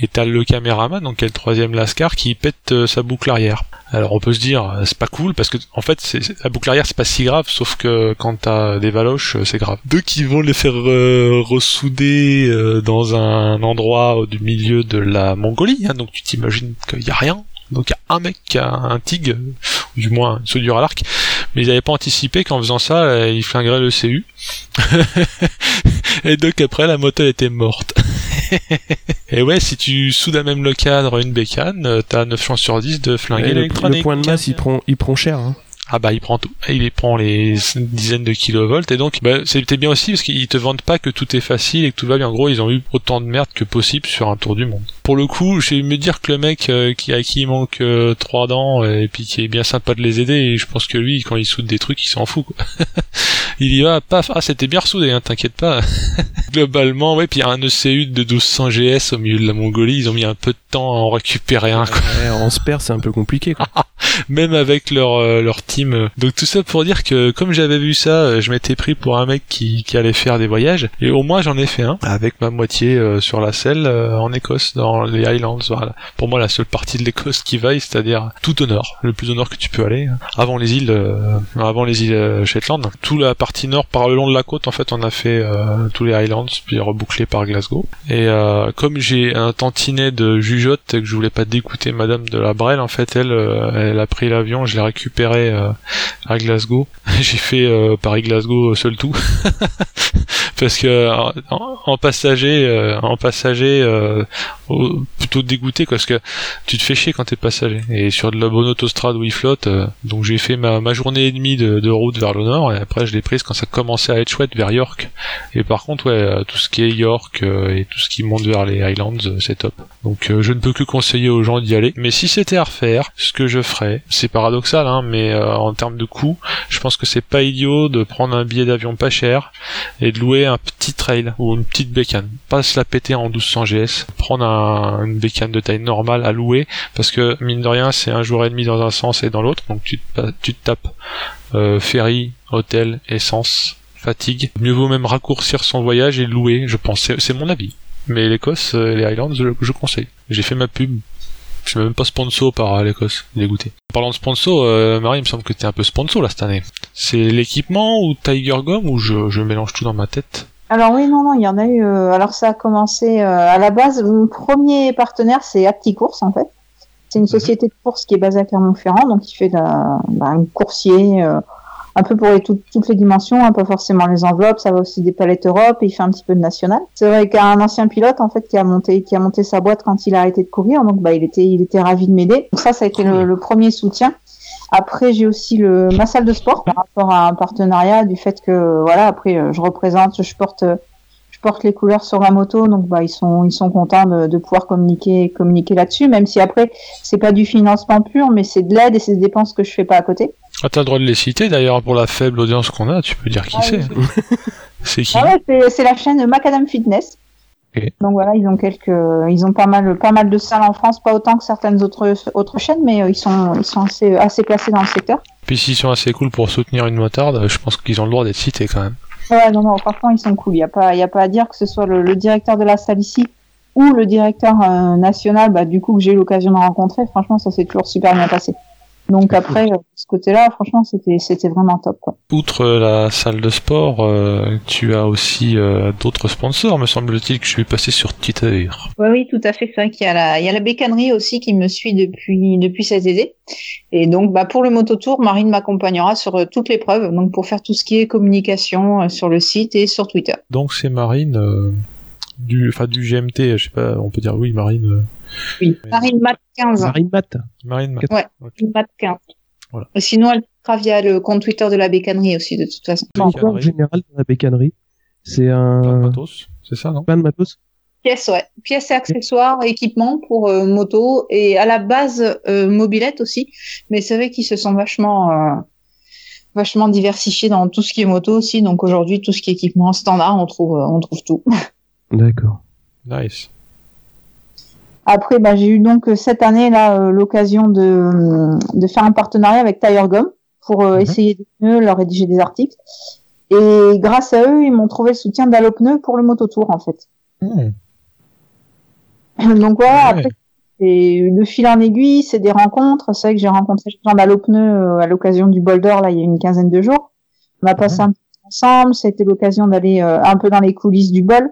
Et t'as le caméraman, donc le troisième Lascar, qui pète euh, sa boucle arrière. Alors on peut se dire, euh, c'est pas cool parce que en fait, la boucle arrière c'est pas si grave, sauf que quand t'as des valoches, euh, c'est grave. Deux qui vont les faire ressouder dans un endroit du milieu de la Mongolie, hein, donc tu t'imagines qu'il y a rien. Donc il y a un mec qui a un TIG, ou du moins une soudure à l'arc, mais ils n'avaient pas anticipé qu'en faisant ça, euh, ils flingueraient le CU. Et donc après, la moto était morte. Et ouais, si tu soudes à même le cadre une bécane, euh, t'as 9 chances sur 10 de flinguer l'électronique. le point de masse, il prend, il prend cher. Hein. Ah bah il prend tout, il prend les dizaines de kilovolts et donc bah, c'était bien aussi parce qu'ils te vendent pas que tout est facile et que tout va bien. En gros ils ont eu autant de merde que possible sur un tour du monde. Pour le coup, je vais me dire que le mec euh, qui à qui il manque euh, trois dents et puis qui est bien sympa de les aider, et je pense que lui quand il soude des trucs il s'en fout. Quoi. il y va, paf, ah c'était bien ressoudé, hein, t'inquiète pas. Globalement, ouais, puis il y a un ECU de 1200 GS au milieu de la Mongolie, ils ont mis un peu de temps à en récupérer un. quoi Ouais, en spare, c'est un peu compliqué. Quoi. même avec leur euh, leur team. Donc tout ça pour dire que comme j'avais vu ça, euh, je m'étais pris pour un mec qui, qui allait faire des voyages et au moins j'en ai fait un avec ma moitié euh, sur la selle euh, en Écosse dans les Highlands. Voilà. Pour moi la seule partie de l'Écosse qui vaille, c'est-à-dire tout au nord, le plus au nord que tu peux aller, avant les îles euh, avant les îles euh, Shetland. Toute la partie nord par le long de la côte en fait on a fait euh, tous les Highlands puis rebouclé par Glasgow. Et comme j'ai un tantinet de jugeote et que je voulais pas dégoûter Madame de la Brelle, en fait elle elle a pris l'avion, je l'ai récupéré euh, à Glasgow. J'ai fait euh, Paris-Glasgow seul tout. Parce que en, en passager, euh, en passager, euh, plutôt dégoûté parce que tu te fais chier quand t'es passager. Et sur de la bonne autostrade où il flotte, euh, donc j'ai fait ma, journée et demie de, route vers le nord et après je l'ai prise quand ça commençait à être chouette vers York. Et par contre, ouais, euh, tout ce qui est York euh, et tout ce qui monte vers les Highlands, euh, c'est top. Donc euh, je ne peux que conseiller aux gens d'y aller. Mais si c'était à refaire, ce que je ferais, c'est paradoxal, hein, mais euh, en termes de coût, je pense que c'est pas idiot de prendre un billet d'avion pas cher et de louer un petit trail ou une petite bécane. Pas se la péter en 1200 GS. Prendre un- une bécane de taille normale à louer parce que mine de rien c'est un jour et demi dans un sens et dans l'autre donc tu te, tu te tapes euh, ferry, hôtel, essence, fatigue. Mieux vaut même raccourcir son voyage et louer, je pense. C'est c'est mon avis. Mais l'Écosse, euh, les Highlands, je, je conseille. J'ai fait ma pub. Je suis même pas sponsor par l'Écosse, dégoûté. En parlant de sponsor, euh, Marie, il me semble que t'es un peu sponsor là cette année. C'est l'équipement ou Tiger Gum ou je, je mélange tout dans ma tête Alors oui, non, non, il y en a eu. euh, alors ça a commencé euh, à la base. Mon premier partenaire, c'est Apticourse en fait. C'est une société de course qui est basée à Clermont-Ferrand, donc il fait d'un d'un coursier euh, un peu pour toutes les dimensions, hein, pas forcément les enveloppes. Ça va aussi des palettes Europe et il fait un petit peu de national. C'est vrai qu'un ancien pilote en fait qui a monté qui a monté sa boîte quand il a arrêté de courir, donc bah il était il était ravi de m'aider. Ça, ça a été le, premier soutien. Après, j'ai aussi ma salle de sport par rapport à un partenariat du fait que voilà, après euh, je représente, je porte je porte les couleurs sur la moto, donc bah ils sont ils sont contents de, de pouvoir communiquer communiquer là-dessus, même si après c'est pas du financement pur, mais c'est de l'aide et c'est des dépenses que je fais pas à côté. Ah, t'as le droit de les citer d'ailleurs pour la faible audience qu'on a, tu peux dire qui Ah c'est. oui. C'est qui Ah ouais, c'est- la chaîne Macadam Fitness. Donc voilà, ils ont quelques, ils ont pas mal, pas mal de salles en France, pas autant que certaines autres autres chaînes, mais euh, ils sont, ils sont assez, assez placés dans le secteur. Puis s'ils sont assez cool pour soutenir une motarde, je pense qu'ils ont le droit d'être cités quand même. Ouais, non, non, franchement, ils sont cool. Il y a pas, il y a pas à dire que ce soit le, le directeur de la salle ici ou le directeur euh, national, bah, du coup que j'ai eu l'occasion de rencontrer, franchement ça s'est toujours super bien passé. Donc après, euh, ce côté-là, franchement, c'était c'était vraiment top. Quoi. Outre la salle de sport, euh, tu as aussi euh, d'autres sponsors, me semble-t-il, que je suis passé sur Twitter. Oui, oui, tout à fait. C'est vrai qu'il y a la il y a la bécannerie aussi qui me suit depuis depuis cet été. Et donc, bah pour le mototour, Marine m'accompagnera sur toutes les preuves, donc pour faire tout ce qui est communication sur le site et sur Twitter. Donc c'est Marine du enfin du GMT, je sais pas, on peut dire oui, Marine. Oui, Marine Mat 15. Marine Mat. Marine Mat. Ouais, Marine Mat 15. Voilà. Sinon, elle sera via le compte Twitter de la bécannerie aussi, de toute façon. Encore en général dans la bécannerie. C'est un. Plein de matos, c'est ça, non? Plein de matos. Pièces, ouais. Pièces et accessoires, équipements pour euh, moto et à la base euh, mobilette aussi. Mais c'est vrai qu'ils se sont vachement, euh, vachement diversifiés dans tout ce qui est moto aussi. Donc aujourd'hui, tout ce qui est équipement standard, on trouve, on trouve tout. D'accord. Nice. Après, bah, j'ai eu donc cette année là l'occasion de, de faire un partenariat avec Tire Gum pour euh, Mhm. essayer des pneus, leur rédiger des articles. Et grâce à eux, ils m'ont trouvé le soutien d'Allopneu pour le mototour en fait. Hmm. Donc voilà, Ouais. après, c'est de fil en aiguille, c'est des rencontres. C'est vrai que j'ai rencontré Jean Dallopneu euh, à l'occasion du Boulder là il y a une quinzaine de jours. On a passé un petit ensemble. C'était l'occasion d'aller euh, un peu dans les coulisses du bol,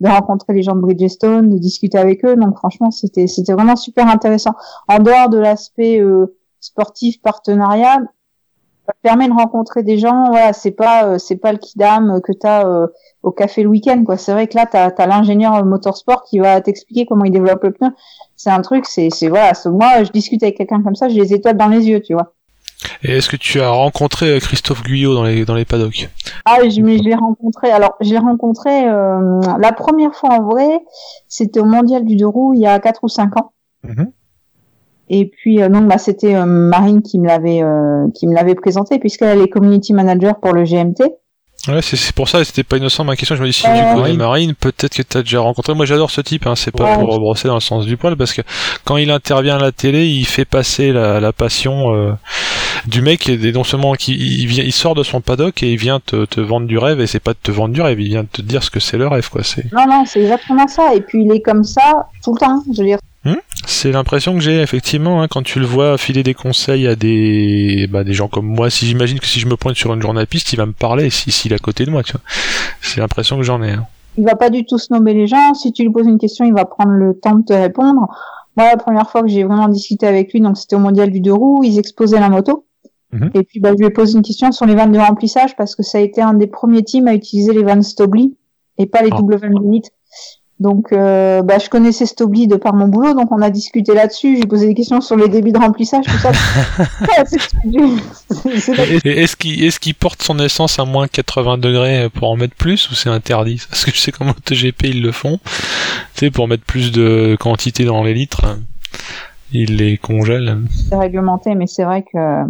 de rencontrer les gens de Bridgestone, de discuter avec eux. Donc franchement, c'était c'était vraiment super intéressant. En dehors de l'aspect euh, sportif partenariat, ça permet de rencontrer des gens. Voilà, c'est pas euh, c'est pas le kidam que t'as euh, au café le week-end quoi. C'est vrai que là t'as as, l'ingénieur motorsport qui va t'expliquer comment il développe le pneu. C'est un truc, c'est c'est voilà. Moi, je discute avec quelqu'un comme ça, j'ai les étoiles dans les yeux, tu vois. Et est-ce que tu as rencontré euh, Christophe Guyot dans les dans les paddocks? Ah, je, mais je l'ai rencontré. Alors, je l'ai rencontré euh, la première fois en vrai, c'était au Mondial du deux roues il y a quatre ou cinq ans. Mhm. Et puis euh, donc bah c'était euh, Marine qui me l'avait euh, qui me l'avait présenté puisqu'elle est community manager pour le GMT. Ouais, c'est c'est pour ça, c'était pas innocent ma question. Je me dis si Euh, tu connais oui. Marine, peut-être que t'as déjà rencontré. Moi, j'adore ce type. Hein, c'est pas Ouais. pour brosser dans le sens du poil, parce que quand il intervient à la télé, il fait passer la, la passion euh, du mec. Et non seulement qu'il il vient, il sort de son paddock et il vient te, te vendre du rêve. Et c'est pas de te vendre du rêve, il vient te dire ce que c'est le rêve, quoi. C'est Non non, c'est exactement ça. Et puis il est comme ça tout le temps. Je veux dire, C'est l'impression que j'ai effectivement hein, quand tu le vois filer des conseils à des bah, des gens comme moi. Si j'imagine que si je me pointe sur une journée à piste, il va me parler si s'il est à côté de moi, tu vois. C'est l'impression que j'en ai. hein. il va pas du tout snobber les gens. Si tu lui poses une question, il va prendre le temps de te répondre. Moi, la première fois que j'ai vraiment discuté avec lui, donc c'était au mondial du deux roues, ils exposaient la moto. Mhm. Et puis, bah, je lui ai posé une question sur les vannes de remplissage parce que ça a été un des premiers teams à utiliser les vannes Stobli et pas les Ah. double vannes Limit. Donc, euh, bah, je connaissais Stobli de par mon boulot, donc on a discuté là-dessus. J'ai posé des questions sur les débits de remplissage, tout ça. Est-ce qu'il est-ce qu'il porte son essence à moins 80 degrés pour en mettre plus ou c'est interdit? Parce que je sais qu'en MotoGP ils le font. Tu sais, pour mettre plus de quantité dans les litres, hein, ils les congèlent. c'est réglementé, mais c'est vrai que euh,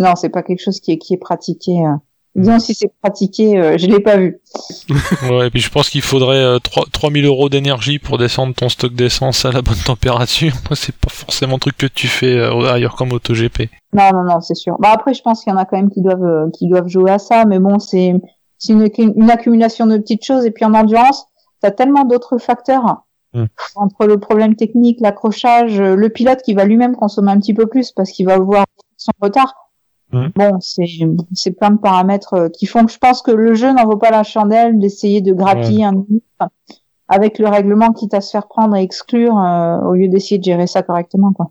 non, c'est pas quelque chose qui est qui est pratiqué. euh. Disons si c'est pratiqué, euh, je l'ai pas vu. Ouais, et puis je pense qu'il faudrait euh, 3 3000 euros d'énergie pour descendre ton stock d'essence à la bonne température. Moi, c'est pas forcément un truc que tu fais euh, ailleurs qu'en MotoGP. Non, non, non, c'est sûr. Bah après, je pense qu'il y en a quand même qui doivent euh, qui doivent jouer à ça, mais bon, c'est c'est une, une accumulation de petites choses. Et puis en endurance, t'as tellement d'autres facteurs Mm. entre le problème technique, l'accrochage, euh, le pilote qui va lui-même consommer un petit peu plus parce qu'il va voir son retard. Mm. Bon, c'est c'est plein de paramètres euh, qui font que je pense que le jeu n'en vaut pas la chandelle d'essayer de grappiller un minute avec le règlement quitte à se faire prendre et exclure euh, au lieu d'essayer de gérer ça correctement quoi.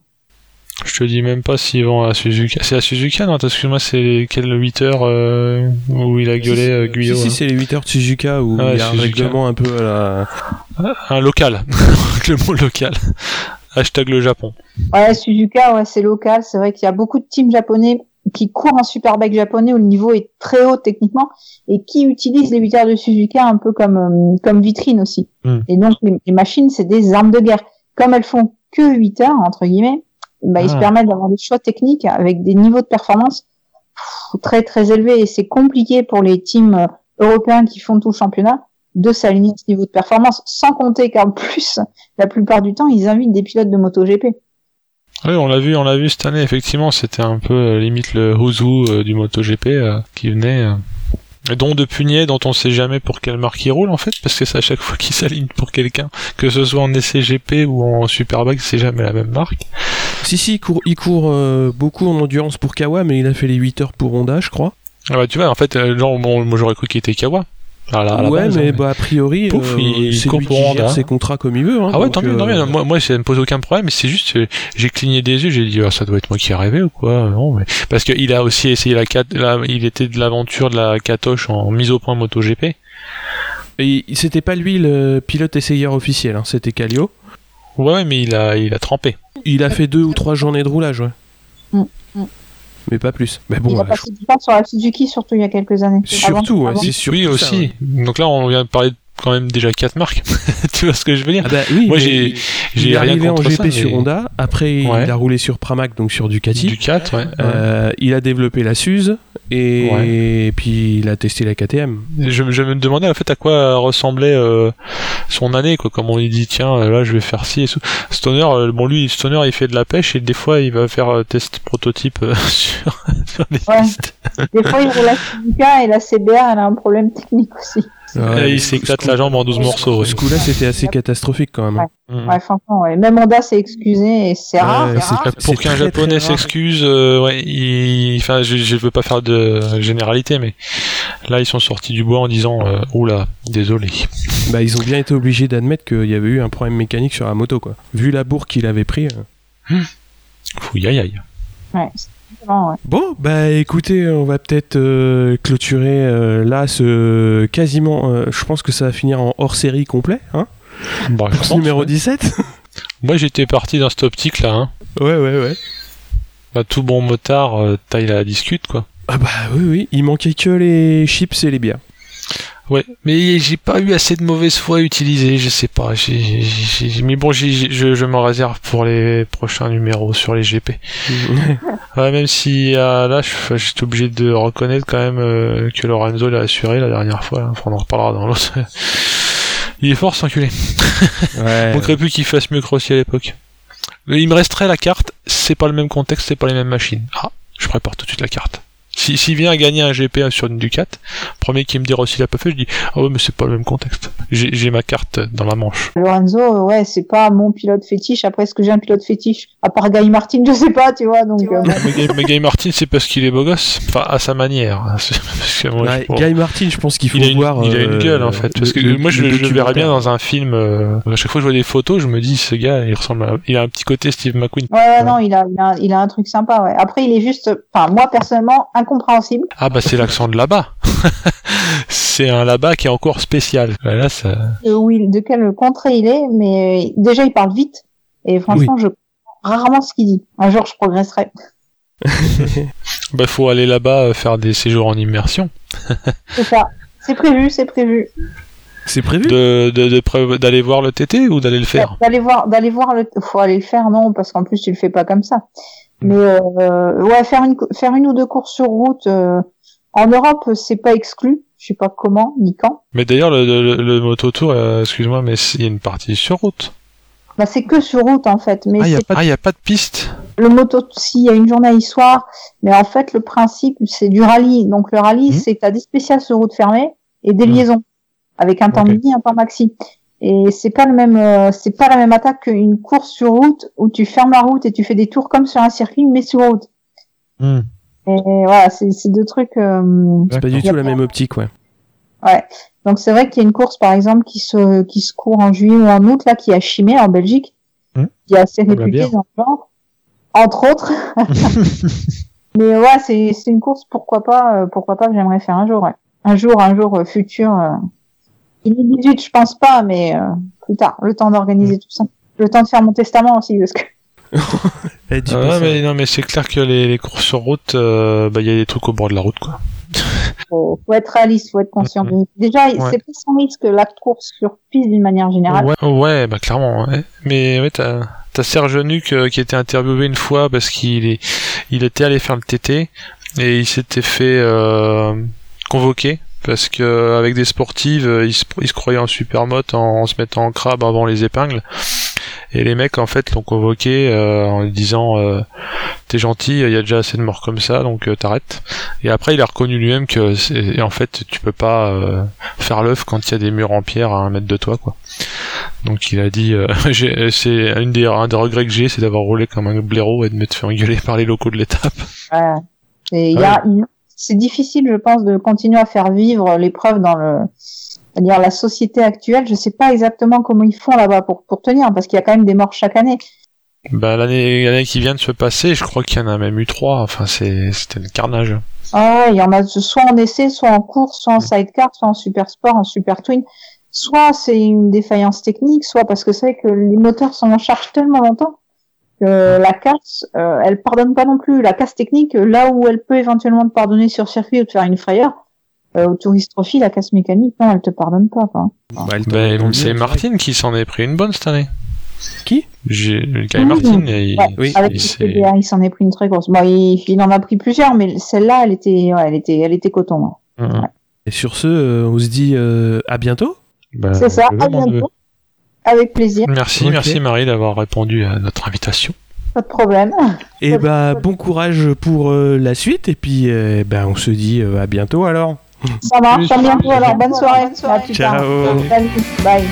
Je te dis même pas s'ils vont à Suzuka. C'est à Suzuka, non Excuse-moi, c'est quel 8 heures euh, où il a gueulé euh, Guyot Si, si, hein c'est les 8 heures de Suzuka où Ouais, il y a un Suzuka. règlement un peu à la. Un local. le mot local. Hashtag le Japon. Ouais, Suzuka, ouais, c'est local. C'est vrai qu'il y a beaucoup de teams japonais qui courent en superbike japonais où le niveau est très haut techniquement et qui utilisent les 8 heures de Suzuka un peu comme euh, comme vitrine aussi. Hmm. Et donc les, les machines, c'est des armes de guerre. Comme elles font que 8 heures entre guillemets, bah, ils Ah. se permettent d'avoir des choix techniques avec des niveaux de performance pff, très très élevés et c'est compliqué pour les teams euh, européens qui font tout le championnat de s'aligner ce niveau de performance, sans compter qu'en plus, la plupart du temps, ils invitent des pilotes de MotoGP. Oui, on l'a vu, on l'a vu cette année. Effectivement, c'était un peu euh, limite le who's who euh, du MotoGP euh, qui venait. euh. dont de Punier, dont on sait jamais pour quelle marque il roule en fait, parce que c'est à chaque fois qu'il s'aligne pour quelqu'un, que ce soit en essai GP ou en Superbike, c'est jamais la même marque. Si, si, il court, il court beaucoup en endurance pour Kawa, mais il a fait les 8 heures pour Honda, je crois. Ah bah tu vois, en fait, genre, bon, moi j'aurais cru qu'il était Kawa. À la- à la ouais, base, mais hein, bah, a priori, Pouf, euh, il c'est court lui pour qui ses contrats comme il veut. hein, Ah ouais, tant mieux, tant euh, mieux. Moi, moi, ça me pose aucun problème. C'est juste, euh, j'ai cligné des yeux, j'ai dit, ah, ça doit être moi qui ai rêvé ou quoi Non, mais parce qu'il a aussi essayé la, la il était de l'aventure de la Catoche en mise au point MotoGP. Et c'était pas lui le pilote essayeur officiel, hein, c'était Calio. Ouais, ouais, mais il a, il a trempé. Il a fait deux ou trois journées de roulage, ouais. Mm, mm. Mais pas plus. Mais bon, il a ouais, passé du temps sur la Suzuki, surtout il y a quelques années. surtout, ouais, c'est surtout oui, ça, aussi. ouais. Donc là, on vient de parler de quand même déjà quatre marques. tu vois ce que je veux dire Ah bah oui, Moi, mais j'ai, il j'ai est rien arrivé en contre GP ça, sur mais- Honda, après Ouais. il a roulé sur Pramac, donc sur Ducati. Du 4, ouais. Euh, il a développé la Suze et, Ouais. puis il a testé la KTM. Je, je me demandais en fait à quoi ressemblait euh, son année, quoi. Comment il dit, tiens, euh, là, je vais faire ci et tout. Stoner, euh, bon, lui, Stoner, il fait de la pêche et des fois, il va faire euh, test prototype euh, sur, sur les Ouais. pistes. Des fois, il roule la Suzuka et la CBR, elle a un problème technique aussi. Et il s'éclate la jambe en 12 morceaux. Ce coup-là, c'était assez catastrophique quand même. hein. Mm. Ouais, franchement, ouais. Même Honda s'est excusé et c'est rare. Ouais, c'est c'est rare. pas- Pour qu'un japonais s'excuse, euh, ouais, il, enfin, je, je veux pas faire de généralité, mais là, ils sont sortis du bois en disant, euh, oula, désolé. Bah, ils ont bien été obligés d'admettre qu'il y avait eu un problème mécanique sur la moto, quoi. Vu la bourre qu'il avait pris. euh. Fouille, aïe, aïe. Ouais, ouais. Bon, bah écoutez, on va peut-être euh, clôturer euh, là ce quasiment. euh, je pense que ça va finir en hors série complet, hein, Bah, je pense, numéro ouais. 17. Moi, j'étais parti dans cette optique là. Hein. ouais, ouais, ouais. Bah, tout bon motard euh, taille la discute, quoi. Ah bah oui, oui, il manquait que les chips et les bières. Ouais, mais j'ai pas eu assez de mauvaise foi à utiliser, je sais pas. Mais bon, je, je m'en réserve pour les prochains numéros sur les GP. Ouais, même si euh, là, je- j'étais obligé de reconnaître quand même euh, que Lorenzo l'a assuré la dernière fois. hein. Enfin, on en reparlera dans l'autre. Il est fort, cet enculé. ouais. Manquerait plus qu'il fasse mieux que Rossi à l'époque. Il me resterait la carte, c'est pas le même contexte, c'est pas les mêmes machines. Ah, je prépare tout de suite la carte. Si, s'il vient à gagner un GP sur une Ducat, premier qui me dit Rossi l'a pas fait, je dis ah ouais mais c'est pas le même contexte. J'ai, j'ai ma carte dans la manche. Lorenzo, ouais, c'est pas mon pilote fétiche. Après, est-ce que j'ai un pilote fétiche? À part Guy Martin, je sais pas, tu vois. Donc, euh, mais, Guy- mais Guy Martin c'est parce qu'il est beau gosse, enfin à sa manière. C'est parce que moi, Ouais, je- bon, Guy Martin, je pense qu'il faut il a, une, voir. il a une euh, gueule en fait. Parce que le- moi je, le je le verrais bien dans un film. euh, à chaque fois que je vois des photos, je me dis ce gars il ressemble à, il a un petit côté Steve McQueen. Ouais, ouais, non, il a, il a, il a un truc sympa, ouais. Après, il est juste, enfin, moi, personnellement, incompréhensible. Ah bah c'est l'accent de là-bas. c'est un là-bas qui est encore spécial. Bah, Là ça. de, où il- de quel contrée il est, mais euh, déjà, il parle vite. Et franchement, je comprends rarement ce qu'il dit. Un jour, je progresserai. Bah faut aller là-bas euh, faire des séjours en immersion. C'est ça. C'est prévu, c'est prévu. C'est prévu? De de- de pré- d'aller voir le TT ou d'aller le faire? D'aller voir, d'aller voir le, faut aller le faire, non, parce qu'en plus, tu le fais pas comme ça. Mais, euh, ouais, faire une, faire une ou deux courses sur route, euh, en Europe, c'est pas exclu. Je sais pas comment, ni quand. Mais d'ailleurs le, le, le Moto Tour, euh, excuse-moi, mais il y a une partie sur route. Bah, c'est que sur route, en fait. Mais Ah il y a c'est pas, ah, y a pas de piste? le moto, s'il y a une journée à soir, mais en fait, le principe, c'est du rallye. Donc, le rallye, Mhm. c'est que t'as des spéciales sur route fermée et des Mhm. liaisons. Avec un temps Ok. midi, un temps maxi. Et c'est pas le même, euh, c'est pas la même attaque qu'une course sur route où tu fermes la route et tu fais des tours comme sur un circuit, mais sur route. Hmm. Et voilà, c'est, c'est deux trucs, euh, C'est pas du tout la même optique, ouais. ouais. Donc, c'est vrai qu'il y a une course, par exemple, qui se, qui se court en juillet ou en août, là, qui est à Chimay, en Belgique, Mhm. qui est assez la réputée bière. dans le genre. Entre autres. Mais ouais, c'est c'est une course pourquoi pas euh, pourquoi pas que j'aimerais faire un jour. Ouais. Un jour, un jour euh, futur. Euh... 2018, je pense pas, mais euh, plus tard, le temps d'organiser Mm. tout ça, le temps de faire mon testament aussi, parce que Eh, Ah ouais, mais non mais c'est clair que les, les courses sur route, euh, bah il y a des trucs au bord de la route quoi. faut, faut être réaliste, faut être conscient. Déjà, Ouais. c'est pas sans risque la course sur piste d'une manière générale. Ouais, ouais, bah clairement. Ouais. Mais ouais, t'as t'as Serge Nuc euh, qui était interviewé une fois parce qu'il est il était allé faire le TT et il s'était fait euh, convoquer parce que avec des sportives, euh, il se, il se croyait en supermote en, en se mettant en crabe avant les épingles. Et les mecs en fait l'ont convoqué euh, en lui disant euh, t'es gentil, il y a déjà assez de morts comme ça, donc euh, t'arrêtes. Et après, il a reconnu lui-même que, c'est- en fait, tu peux pas euh, faire l'œuf quand il y a des murs en pierre à un mètre de toi, quoi. Donc il a dit, euh, j'ai- c'est une des, un des regrets que j'ai, c'est d'avoir roulé comme un blaireau et de m'être fait engueuler par les locaux de l'étape. Ouais. Et il y a, c'est difficile, je pense, de continuer à faire vivre l'épreuve dans le, c'est-à-dire la société actuelle. Je sais pas exactement comment ils font là-bas pour, pour tenir, parce qu'il y a quand même des morts chaque année. Bah l'année l'année qui vient de se passer, je crois qu'il y en a même eu trois. Enfin, c'est c'était le carnage. Ah, ouais, il y en a soit en essai, soit en course, soit en sidecar, soit en super sport, en super twin. Soit c'est une défaillance technique, soit parce que c'est vrai que les moteurs sont en charge tellement longtemps que la casse, euh, elle pardonne pas non plus. La casse technique, euh, là où elle peut éventuellement te pardonner sur circuit ou te faire une frayeur, euh, au Tourist Trophy, la casse mécanique, non, elle te pardonne pas. Quoi. Bah, elle Bah, c'est mur, Martin qui s'en est pris une bonne cette année. Qui? Guy Mmh. Martin. Et, Ouais, Oui, avec et le c'est- TDR, il s'en est pris une très grosse. Bon, il, il en a pris plusieurs, mais celle-là, elle était, ouais, elle était, elle était coton. ouais. Et sur ce, euh, on se dit euh, à bientôt. Bah, C'est ça, à bientôt. Avec plaisir, Merci, merci Marie d'avoir répondu à notre invitation. pas de problème. Et Ouais. bah bon courage pour euh, la suite et puis euh, ben on se dit euh, à bientôt alors. Ça marche, à bientôt alors, bonne soirée. À plus tard. Ciao. Bye.